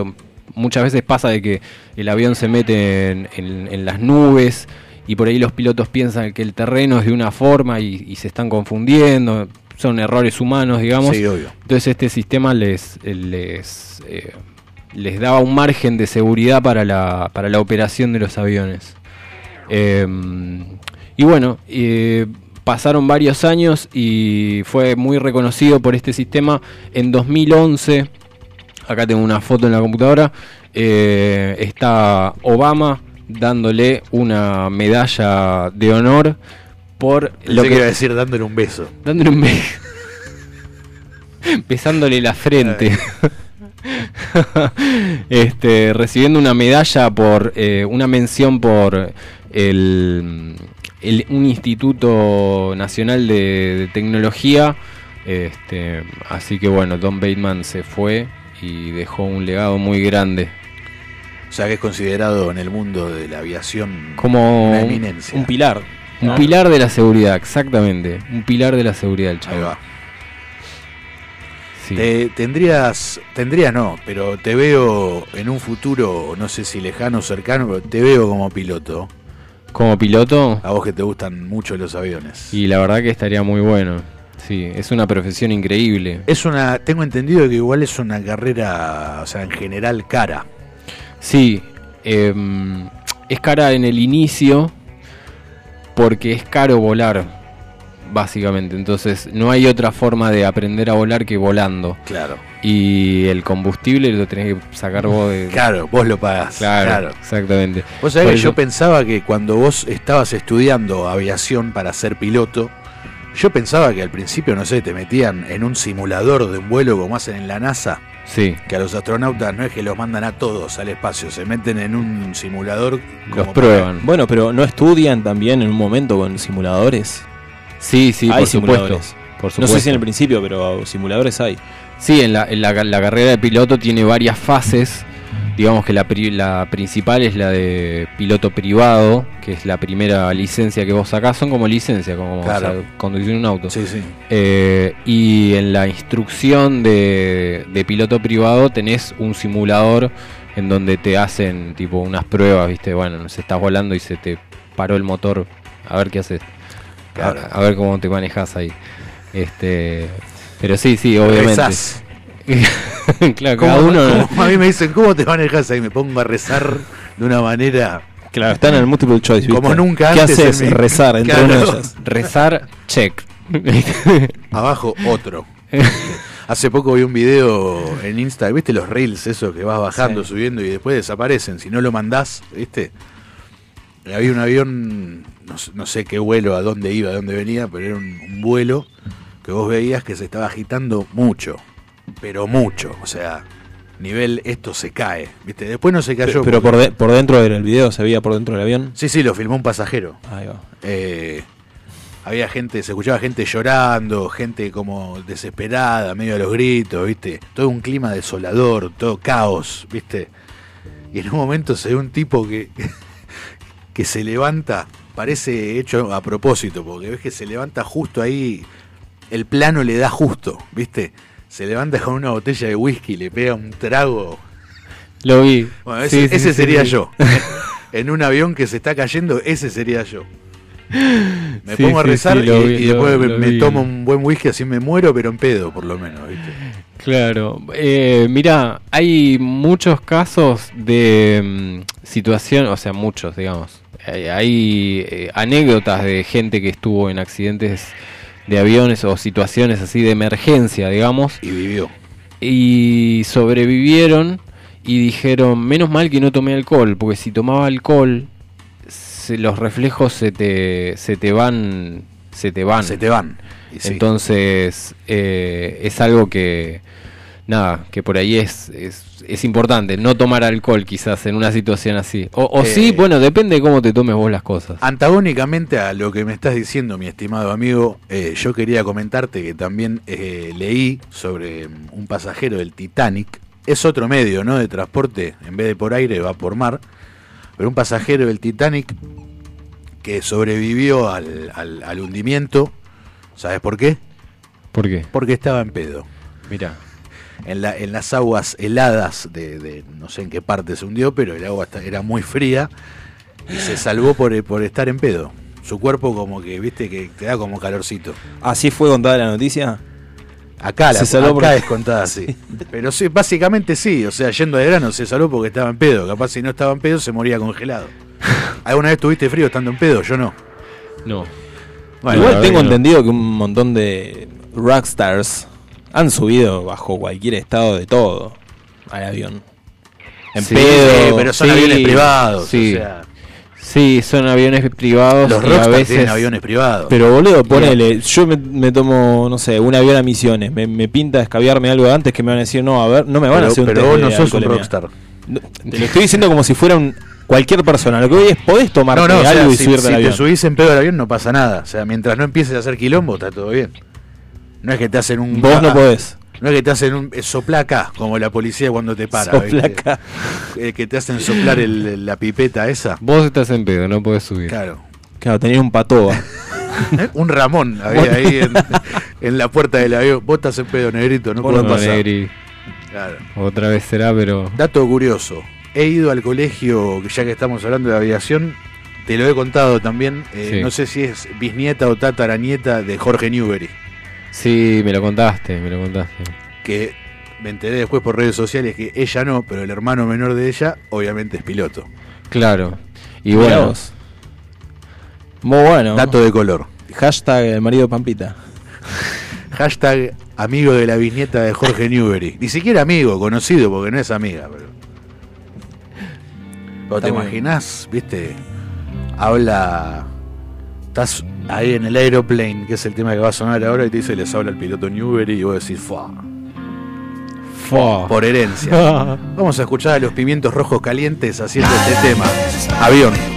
muchas veces pasa de que el avión se mete en, las nubes y por ahí los pilotos piensan que el terreno es de una forma y se están confundiendo, son errores humanos, digamos. Sí, obvio. Entonces este sistema les, les, eh, les daba un margen de seguridad para la, para la operación de los aviones. Eh, y bueno, eh, pasaron varios años y fue muy reconocido por este sistema. En 2011, acá tengo una foto en la computadora, eh, está Obama dándole una medalla de honor por Lo que iba a decir dándole un beso. Dándole un beso. (laughs) Besándole la frente. (laughs) este, recibiendo una medalla por eh, una mención por el, el- un instituto nacional de, de tecnología. Este, así que bueno, Don Bateman se fue y dejó un legado muy grande. O sea que es considerado en el mundo de la aviación Como una un- eminencia. Un pilar. Un pilar de la seguridad, exactamente. Un pilar de la seguridad del chavo. Te- tendrías, tendría no, pero te veo en un futuro, no sé si lejano o cercano, pero te veo como piloto. Como piloto. A vos que te gustan mucho los aviones. Y la verdad que estaría muy bueno. Sí, es una profesión increíble. Es una, tengo entendido que igual es una carrera, o sea, en general cara. Sí, em, es cara en el inicio porque es caro volar, básicamente. Entonces no hay otra forma de aprender a volar que volando. Claro. Y el combustible lo tenés que sacar vos de... Claro, vos lo pagás. Claro, claro. exactamente. Vos sabés que yo eso- pensaba que cuando vos estabas estudiando aviación para ser piloto, yo pensaba que al principio, no sé, te metían en un simulador de un vuelo como hacen en la NASA. Sí. Que a los astronautas no es que los mandan a todos al espacio, se meten en un simulador. Los prueban. Bueno, pero ¿no estudian también en un momento con simuladores? Sí, sí, hay por supuesto, No sé si en el principio, pero simuladores hay. Sí, en la, en la, la carrera de piloto tiene varias fases. Digamos que la, pri- la principal es la de piloto privado, que es la primera licencia que vos sacás. Son como licencia, como Claro. o sea, conducir un auto. Sí, sí. Eh, y en la instrucción de, de piloto privado tenés un simulador en donde te hacen tipo unas pruebas, ¿viste? Bueno, se estás volando y se te paró el motor. A ver qué haces. A- ver cómo te manejas ahí. Este, pero sí, sí, obviamente. Rezás. (laughs) claro, ¿Cómo- cada uno. (laughs) a mí me dicen, ¿cómo te manejas ahí? Me pongo a rezar de una manera. Claro, está en el multiple choice. ¿viste? Como nunca ¿Qué antes. haces? en mi- Rezar (laughs) entre Claro. una de ellas. Rezar, check. Abajo, otro. Hace poco vi un video en Insta, ¿viste los reels, eso que vas bajando, Sí. subiendo y después desaparecen? Si no lo mandás, ¿viste? Había un avión, no, sé- no sé qué vuelo, a dónde iba, a dónde venía, pero era un, un vuelo que vos veías que se estaba agitando mucho, pero mucho. O sea, nivel esto se cae, ¿viste? Después no se cayó. Pero porque- por, de- por dentro del video, se veía por dentro del avión. Sí, sí, lo filmó un pasajero. Ahí va. Eh, había gente, se escuchaba gente llorando, gente como desesperada, medio a los gritos, ¿viste? Todo un clima desolador, todo caos, ¿viste? Y en un momento se ve un tipo que, (laughs) que se levanta, parece hecho a propósito, porque ves que se levanta justo ahí, el plano le da justo, ¿viste? Se levanta con una botella de whisky, le pega un trago. Lo vi. Bueno, ese, Sí, sí, ese sí, sería yo. (laughs) en un avión que se está cayendo, ese sería yo. Me pongo a rezar y, vi, y después me, lo me vi. tomo un buen whisky, así me muero, pero en pedo, por lo menos, ¿viste? Claro, eh, mira, hay muchos casos de mm, situación, o sea, muchos, digamos, hay, hay, eh, anécdotas de gente que estuvo en accidentes de aviones o situaciones así de emergencia, digamos. Y vivió. Y sobrevivieron y dijeron, menos mal que no tomé alcohol, porque si tomaba alcohol, se- los reflejos se te, se te van. Se te van. Se te van. Sí. Entonces, eh, es algo que, nada, que por ahí es, es, es importante, no tomar alcohol quizás en una situación así. O, o Eh, sí, bueno, depende de cómo te tomes vos las cosas. Antagónicamente a lo que me estás diciendo, mi estimado amigo, eh, yo quería comentarte que también eh, leí sobre mm, un pasajero del Titanic. Es otro medio, ¿no? De transporte, en vez de por aire, va por mar. Pero un pasajero del Titanic que sobrevivió al, al- al hundimiento. ¿Sabes por qué? ¿Por qué? Porque estaba en pedo. Mira. En, la- en las aguas heladas de, de no sé en qué parte se hundió, pero el agua era muy fría y se salvó por, por estar en pedo. Su cuerpo como que, viste, que te da como calorcito. ¿Así fue contada la noticia? Acá, la, Se salvó acá por- es contada así. (laughs) Pero sí, básicamente sí, o sea, yendo de grano se salvó porque estaba en pedo. Capaz si no estaba en pedo se moría congelado. (laughs) ¿Alguna vez tuviste frío estando en pedo? Yo no. No. Bueno, Igual tengo verdad que no. entendido que un montón de rockstars han subido bajo cualquier estado de todo al avión. En Sí, pedo. sí, pero son Sí, aviones privados. sí. O sea, Sí, son aviones privados. los y a rockstars veces tienen aviones privados. Pero boludo, ponele, yo me, me tomo, no sé, un avión a misiones, me, me pinta escabiarme algo antes que me van a decir, no, a ver, no me van a hacer un pero vos no sos un alcoholemia". rockstar. Te lo estoy diciendo como si fuera un cualquier persona. Lo que hoy es, podés tomarte No, no, o sea, algo y si, subirte si al te avión. subís en pedo al avión no pasa nada. O sea, mientras no empieces a hacer quilombo, está todo bien. No es que te hacen un. Vos no podés. No es que te hacen un eh, soplaca, como la policía cuando te para. Soplaca. Eh, que te hacen soplar el- la pipeta esa. Vos estás en pedo, no podés subir. Claro. Claro, tenía un patoa. (laughs) un Ramón había ahí en, en la puerta del avión. Vos estás en pedo, negrito, no podés pasar. Negri, Claro. Otra vez será, pero. Dato curioso. He ido al colegio, que ya que estamos hablando de aviación, te lo he contado también. eh, Sí. No sé si es bisnieta o tataranieta de Jorge Newbery. Sí, me lo contaste, me lo contaste. Que me enteré después por redes sociales que ella no, pero el hermano menor de ella, obviamente es piloto. Claro. Y bueno, vos. Muy bueno. Dato de color. Hashtag el marido Pampita. (laughs) Hashtag amigo de la bisnieta de Jorge Newbery. Ni siquiera amigo, conocido, porque no es amiga. Pero, Pero te imaginas, viste, habla. Estás ahí en el aeroplane, que es el tema que va a sonar ahora, y te dice, les habla el piloto Newbery, y vos decís, fa. Fua. Por herencia. (laughs) Vamos a escuchar a los pimientos rojos calientes haciendo este tema. Avión.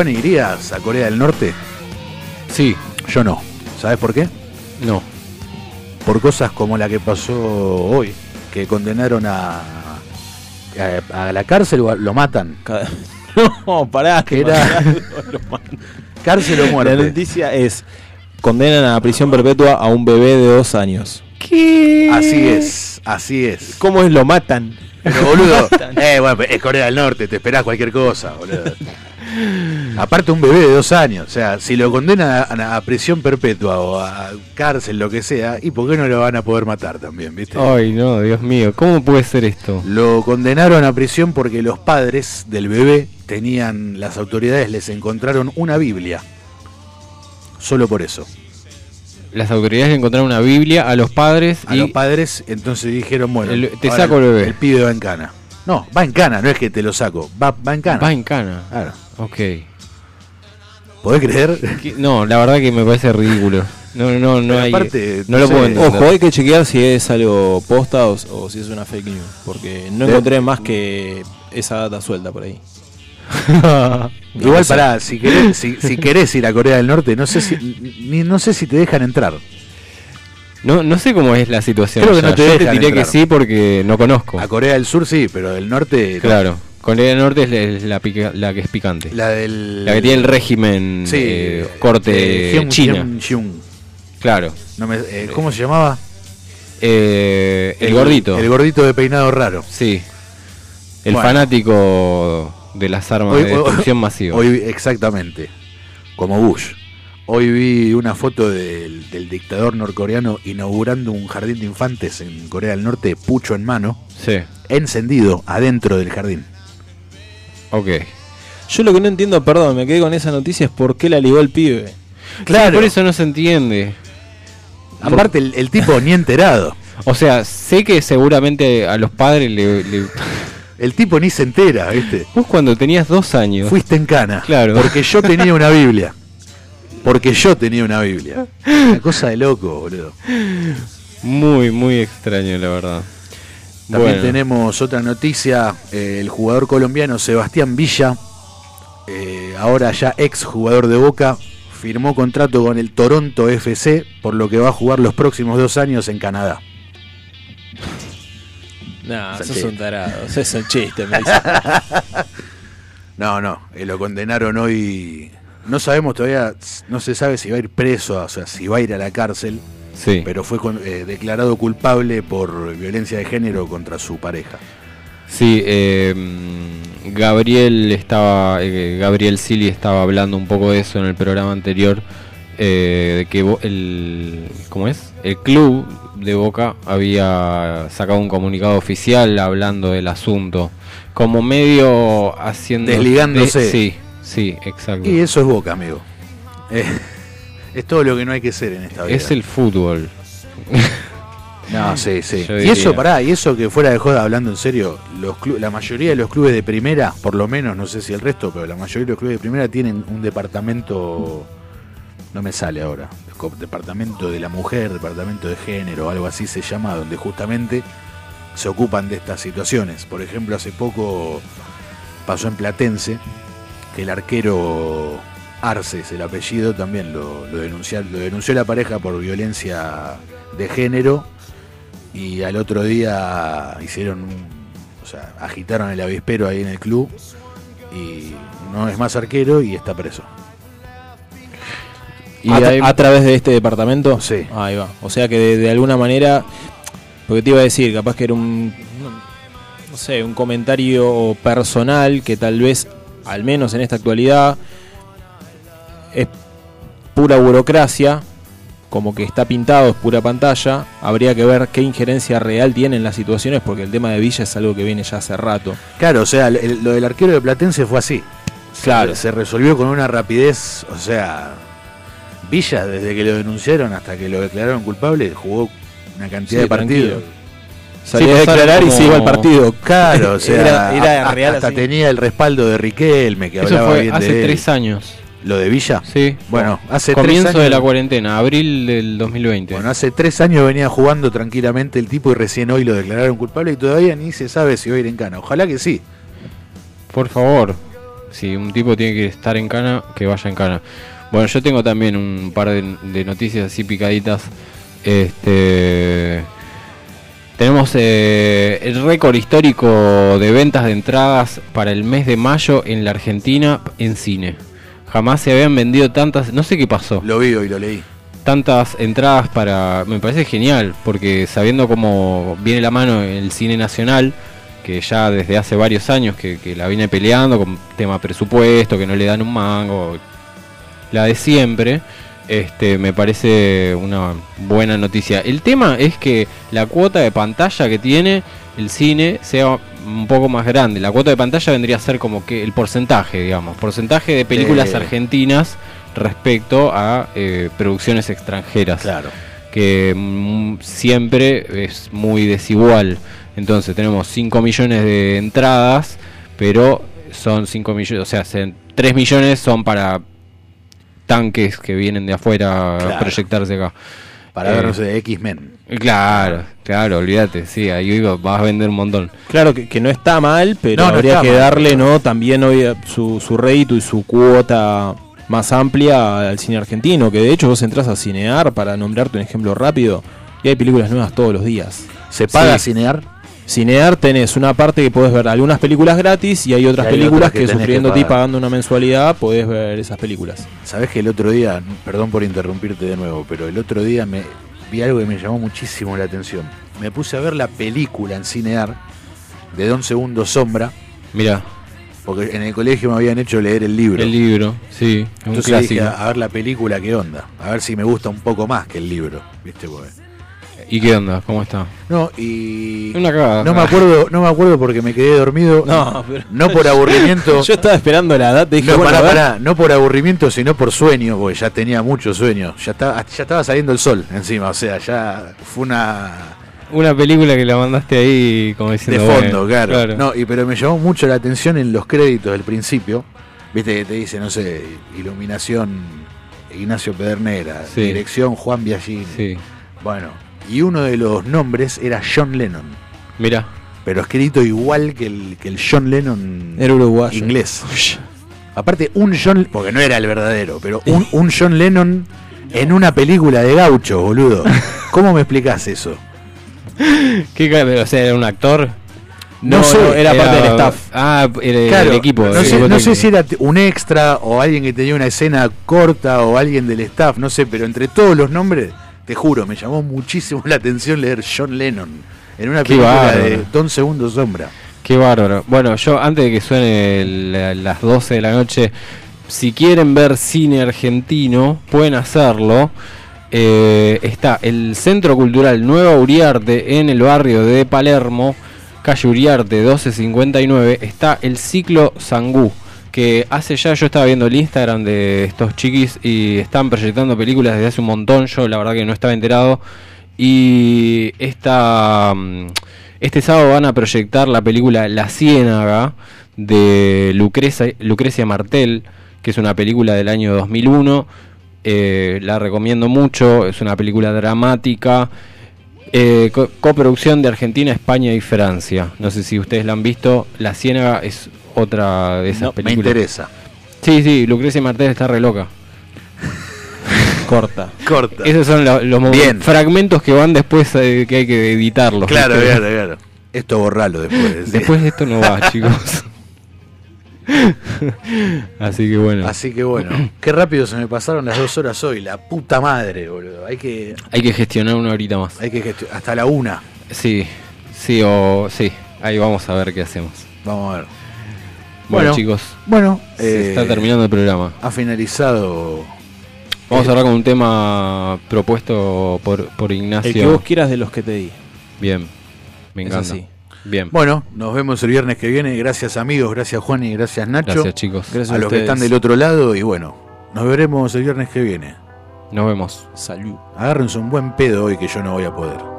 Juan, ¿irías a Corea del Norte? Sí. Yo no. ¿Sabes por qué? No. Por cosas como la que pasó hoy, que condenaron a, a, a la cárcel o a- lo matan. (laughs) No, pará. Que era (laughs) cárcel o muerte. La noticia es: condenan a prisión perpetua a un bebé de dos años. Así es, así es. ¿Cómo es lo matan? Pero boludo, eh, bueno, es Corea del Norte, te esperás cualquier cosa, boludo. Aparte un bebé de dos años, o sea, si lo condenan a, a prisión perpetua o a cárcel, lo que sea, ¿y por qué no lo van a poder matar también, viste? Ay, no, Dios mío, ¿cómo puede ser esto? Lo condenaron a prisión porque los padres del bebé tenían, las autoridades les encontraron una Biblia. Solo por eso. Las autoridades le encontraron una Biblia a los padres A y los padres, entonces dijeron, bueno, El- te saco el bebé. El pibe va en cana. No, va en cana, no es que te lo saco, va, va en cana. va en cana. Claro. Ok. ¿Podés creer? ¿Qué? No, la verdad que me parece ridículo. No, no, no Pero hay. aparte, no no lo puedo entender. Ojo, hay que chequear si es algo posta o, o si es una fake news. Porque no De- encontré más que esa data suelta por ahí. (laughs) Igual pará, si querés, si, si querés ir a Corea del Norte, no sé si ni, no sé si te dejan entrar. No, no sé cómo es la situación. Creo que allá. no te Yo te diré entrar. que sí porque no conozco. A Corea del Sur sí, pero del Norte no. Corea del Norte es la, es la pica- la que es picante. La del La que tiene el régimen Sí, eh, corte Hyun- China. Claro. No me- eh, ¿Cómo se llamaba? Eh, el, gordito. El gordito de peinado raro. Sí. El Bueno. fanático de las armas Hoy- de hoy- destrucción masiva. Hoy, exactamente. Como Bush. Hoy vi una foto del, del dictador norcoreano inaugurando un jardín de infantes en Corea del Norte, pucho en mano, Sí. encendido adentro del jardín. Ok. Yo lo que no entiendo, perdón, me quedé con esa noticia es por qué la ligó el pibe. Claro. por eso no se entiende. Aparte, el, el tipo ni enterado. O sea, sé que seguramente a los padres le. le- El tipo ni se entera, ¿viste? Vos cuando tenías dos años. Fuiste en cana. Claro. Porque yo tenía una Biblia. (laughs) Porque yo tenía una Biblia. Una cosa de loco, boludo. Muy, muy extraño, la verdad. También Bueno. tenemos otra noticia. eh, el jugador colombiano Sebastián Villa, eh, ahora ya ex jugador de Boca, firmó contrato con el Toronto FC, por lo que va a jugar los próximos dos años en Canadá. No, Es un sos chiste. un tarado, sos un chiste, me dice. (laughs) No, no, eh, lo condenaron hoy. No sabemos todavía, no se sabe si va a ir preso, o sea, si va a ir a la cárcel. Sí. Pero fue con- eh, declarado culpable por violencia de género contra su pareja. Sí, eh, Gabriel estaba, eh, Gabriel Sili estaba hablando un poco de eso en el programa anterior, eh, de que el, ¿cómo es? El club de Boca había sacado un comunicado oficial hablando del asunto, como medio haciendo Desligándose. de- sí, sí, exacto. Y eso es Boca, amigo. Es todo lo que no hay que ser en esta vida. Es el fútbol. (laughs) No, sí, sí. Yo Y eso, pará, y eso que fuera de joda, hablando en serio, los la mayoría de los clubes de primera, por lo menos, no sé si el resto, pero la mayoría de los clubes de primera tienen un departamento, no me sale ahora, departamento de la mujer, departamento de género, algo así se llama, donde justamente se ocupan de estas situaciones. Por ejemplo, hace poco pasó en Platense que el arquero Arce, es el apellido, también lo, lo, denunció, lo denunció la pareja por violencia de género y al otro día hicieron un, o sea, agitaron el avispero ahí en el club y no es más arquero y está preso. ¿Y a, tra- a través de este departamento? Sí. Ahí va. O sea que de, de alguna manera, porque te iba a decir, capaz que era un, no sé, un comentario personal que tal vez, al menos en esta actualidad, es pura burocracia, como que está pintado, es pura pantalla. Habría que ver qué injerencia real tiene en las situaciones, porque el tema de Villa es algo que viene ya hace rato. Claro, o sea, el- lo del arquero de Platense fue así. Se- Claro. Se, resolvió con una rapidez, o sea, Villa, desde que lo denunciaron hasta que lo declararon culpable, jugó una cantidad Sí, de partidos. Salía a declarar y se iba al partido. Claro, o (laughs) sea, Era- real hasta así. tenía el respaldo de Riquelme, que Eso hablaba fue bien hace de él. tres años. ¿Lo de Villa? Sí. Bueno, hace Comienzo tres años. de la cuarentena, abril del 2020. Bueno, hace tres años venía jugando tranquilamente el tipo y recién hoy lo declararon culpable y todavía ni se sabe si va a ir en cana. Ojalá que sí. Por favor, si un tipo tiene que estar en cana, que vaya en cana. Bueno, yo tengo también un par de, de noticias así picaditas. Este. Tenemos eh, el récord histórico de ventas de entradas para el mes de mayo en la Argentina en cine. Jamás se habían vendido tantas, no sé qué pasó. Lo vi hoy, lo leí. Tantas entradas para, me parece genial, porque sabiendo cómo viene la mano el cine nacional, que ya desde hace varios años que, que la viene peleando con tema presupuesto, que no le dan un mango, la de siempre, este, me parece una buena noticia. El tema es que la cuota de pantalla que tiene el cine sea un poco más grande. La cuota de pantalla vendría a ser como que el porcentaje, digamos, porcentaje de películas argentinas respecto a eh, producciones extranjeras. Claro. Que mm, siempre es muy desigual. Entonces tenemos 5 millones de entradas, pero son 5 millones, o sea, se- 3 millones son para tanques que vienen de afuera a Claro. proyectarse acá. Para Eh, ver, no sé, de X-Men. Claro, claro, olvídate, sí, ahí iba- vas a vender un montón. Claro que, que no está mal, pero No, no habría que mal. darle no también hoy su, su rédito y su cuota más amplia al cine argentino, que de hecho vos entras a Cinear para nombrarte un ejemplo rápido y hay películas nuevas todos los días. ¿Se paga Cinear? Cinear tenés una parte que podés ver algunas películas gratis y hay otras Y hay películas otras que que, sufriendo y pagando una mensualidad podés ver esas películas. Sabes que el otro día, perdón por interrumpirte de nuevo, pero el otro día me vi algo que me llamó muchísimo la atención. Me puse a ver la película en Cinear de Don Segundo Sombra. Mira. Porque en el colegio me habían hecho leer el libro. El libro, sí, es un Entonces clásico. dije, a ver la película, ¿qué onda? A ver si me gusta un poco más que el libro. ¿Viste? Porque- ¿Y qué onda? ¿Cómo está? No, y. Una cagada. No me acuerdo, no me acuerdo porque me quedé dormido. No, pero- no por aburrimiento. (laughs) Yo estaba esperando la edad, te dije, no, bueno, pará, pará, no por aburrimiento, sino por sueño, porque ya tenía mucho sueño. Ya estaba, ya estaba saliendo el sol encima, o sea, ya fue una Una película que la mandaste ahí como de diciendo. fondo, bueno, claro. No, y pero me llamó mucho la atención en los créditos del principio. Viste que te dice, no sé, iluminación Ignacio Pedernera, Sí. dirección Juan Biagini. Sí. Bueno, y uno de los nombres era John Lennon. Mira. Pero escrito igual que el, que el John Lennon Era uruguayo. inglés. Aparte, un John, porque no era el verdadero, pero un, un John Lennon en una película de gaucho, boludo. (laughs) ¿Cómo me explicás eso? (laughs) ¿Qué? O sea, era un actor. No sé, era parte del staff. Ah, era Claro, el equipo. No, sé, no si era un extra o alguien que tenía una escena corta o alguien del staff, no sé, pero entre todos los nombres, te juro, me llamó muchísimo (laughs) la atención leer John Lennon en una Qué película bárbaro. de Don Segundo Sombra. Qué bárbaro. Bueno, yo antes de que suene la- las 12 de la noche, si quieren ver cine argentino, pueden hacerlo. Eh, está el Centro Cultural Nueva Uriarte en el barrio de Palermo, calle Uriarte 1259. Está el ciclo Sangú, que hace ya, yo estaba viendo el Instagram de estos chiquis y están proyectando películas desde hace un montón. Yo la verdad que no estaba enterado. Y esta, mm, este sábado van a proyectar la película La Ciénaga de Lucrecia, Lucrecia Martel, que es una película del año 2001. Eh, la recomiendo mucho, es una película dramática. Eh, co- coproducción de Argentina, España y Francia. No sé si ustedes la han visto. La Ciénaga es otra de esas No, me películas. interesa. Sí, sí, Lucrecia Martel está re loca. (laughs) Corta. Corta. Esos son lo- los Bien. fragmentos que van después eh, que hay que editarlos. Claro, ¿viste? claro, claro. Esto borralo después. (laughs) sí. Después de esto no va, (laughs) chicos. (laughs) Así que bueno. Así que bueno, (clears throat) qué rápido se me pasaron las dos horas hoy, la puta madre, boludo. Hay que, Hay que gestionar una horita más. hay que gestio- hasta la una. Sí, sí, o sí. Ahí vamos a ver qué hacemos. Vamos a ver. Bueno, Bueno, chicos. bueno, se eh, está terminando el programa. Ha finalizado. Vamos a hablar con un tema propuesto por, por Ignacio. El que vos quieras de los que te di. Bien, me Es encanta. así. Bien. Bueno, nos vemos el viernes que viene. Gracias amigos, gracias Juan y gracias Nacho. Gracias, chicos. Gracias a a los que están del otro lado y bueno, nos veremos el viernes que viene. Nos vemos. Salud. Agárrense un buen pedo hoy que yo no voy a poder.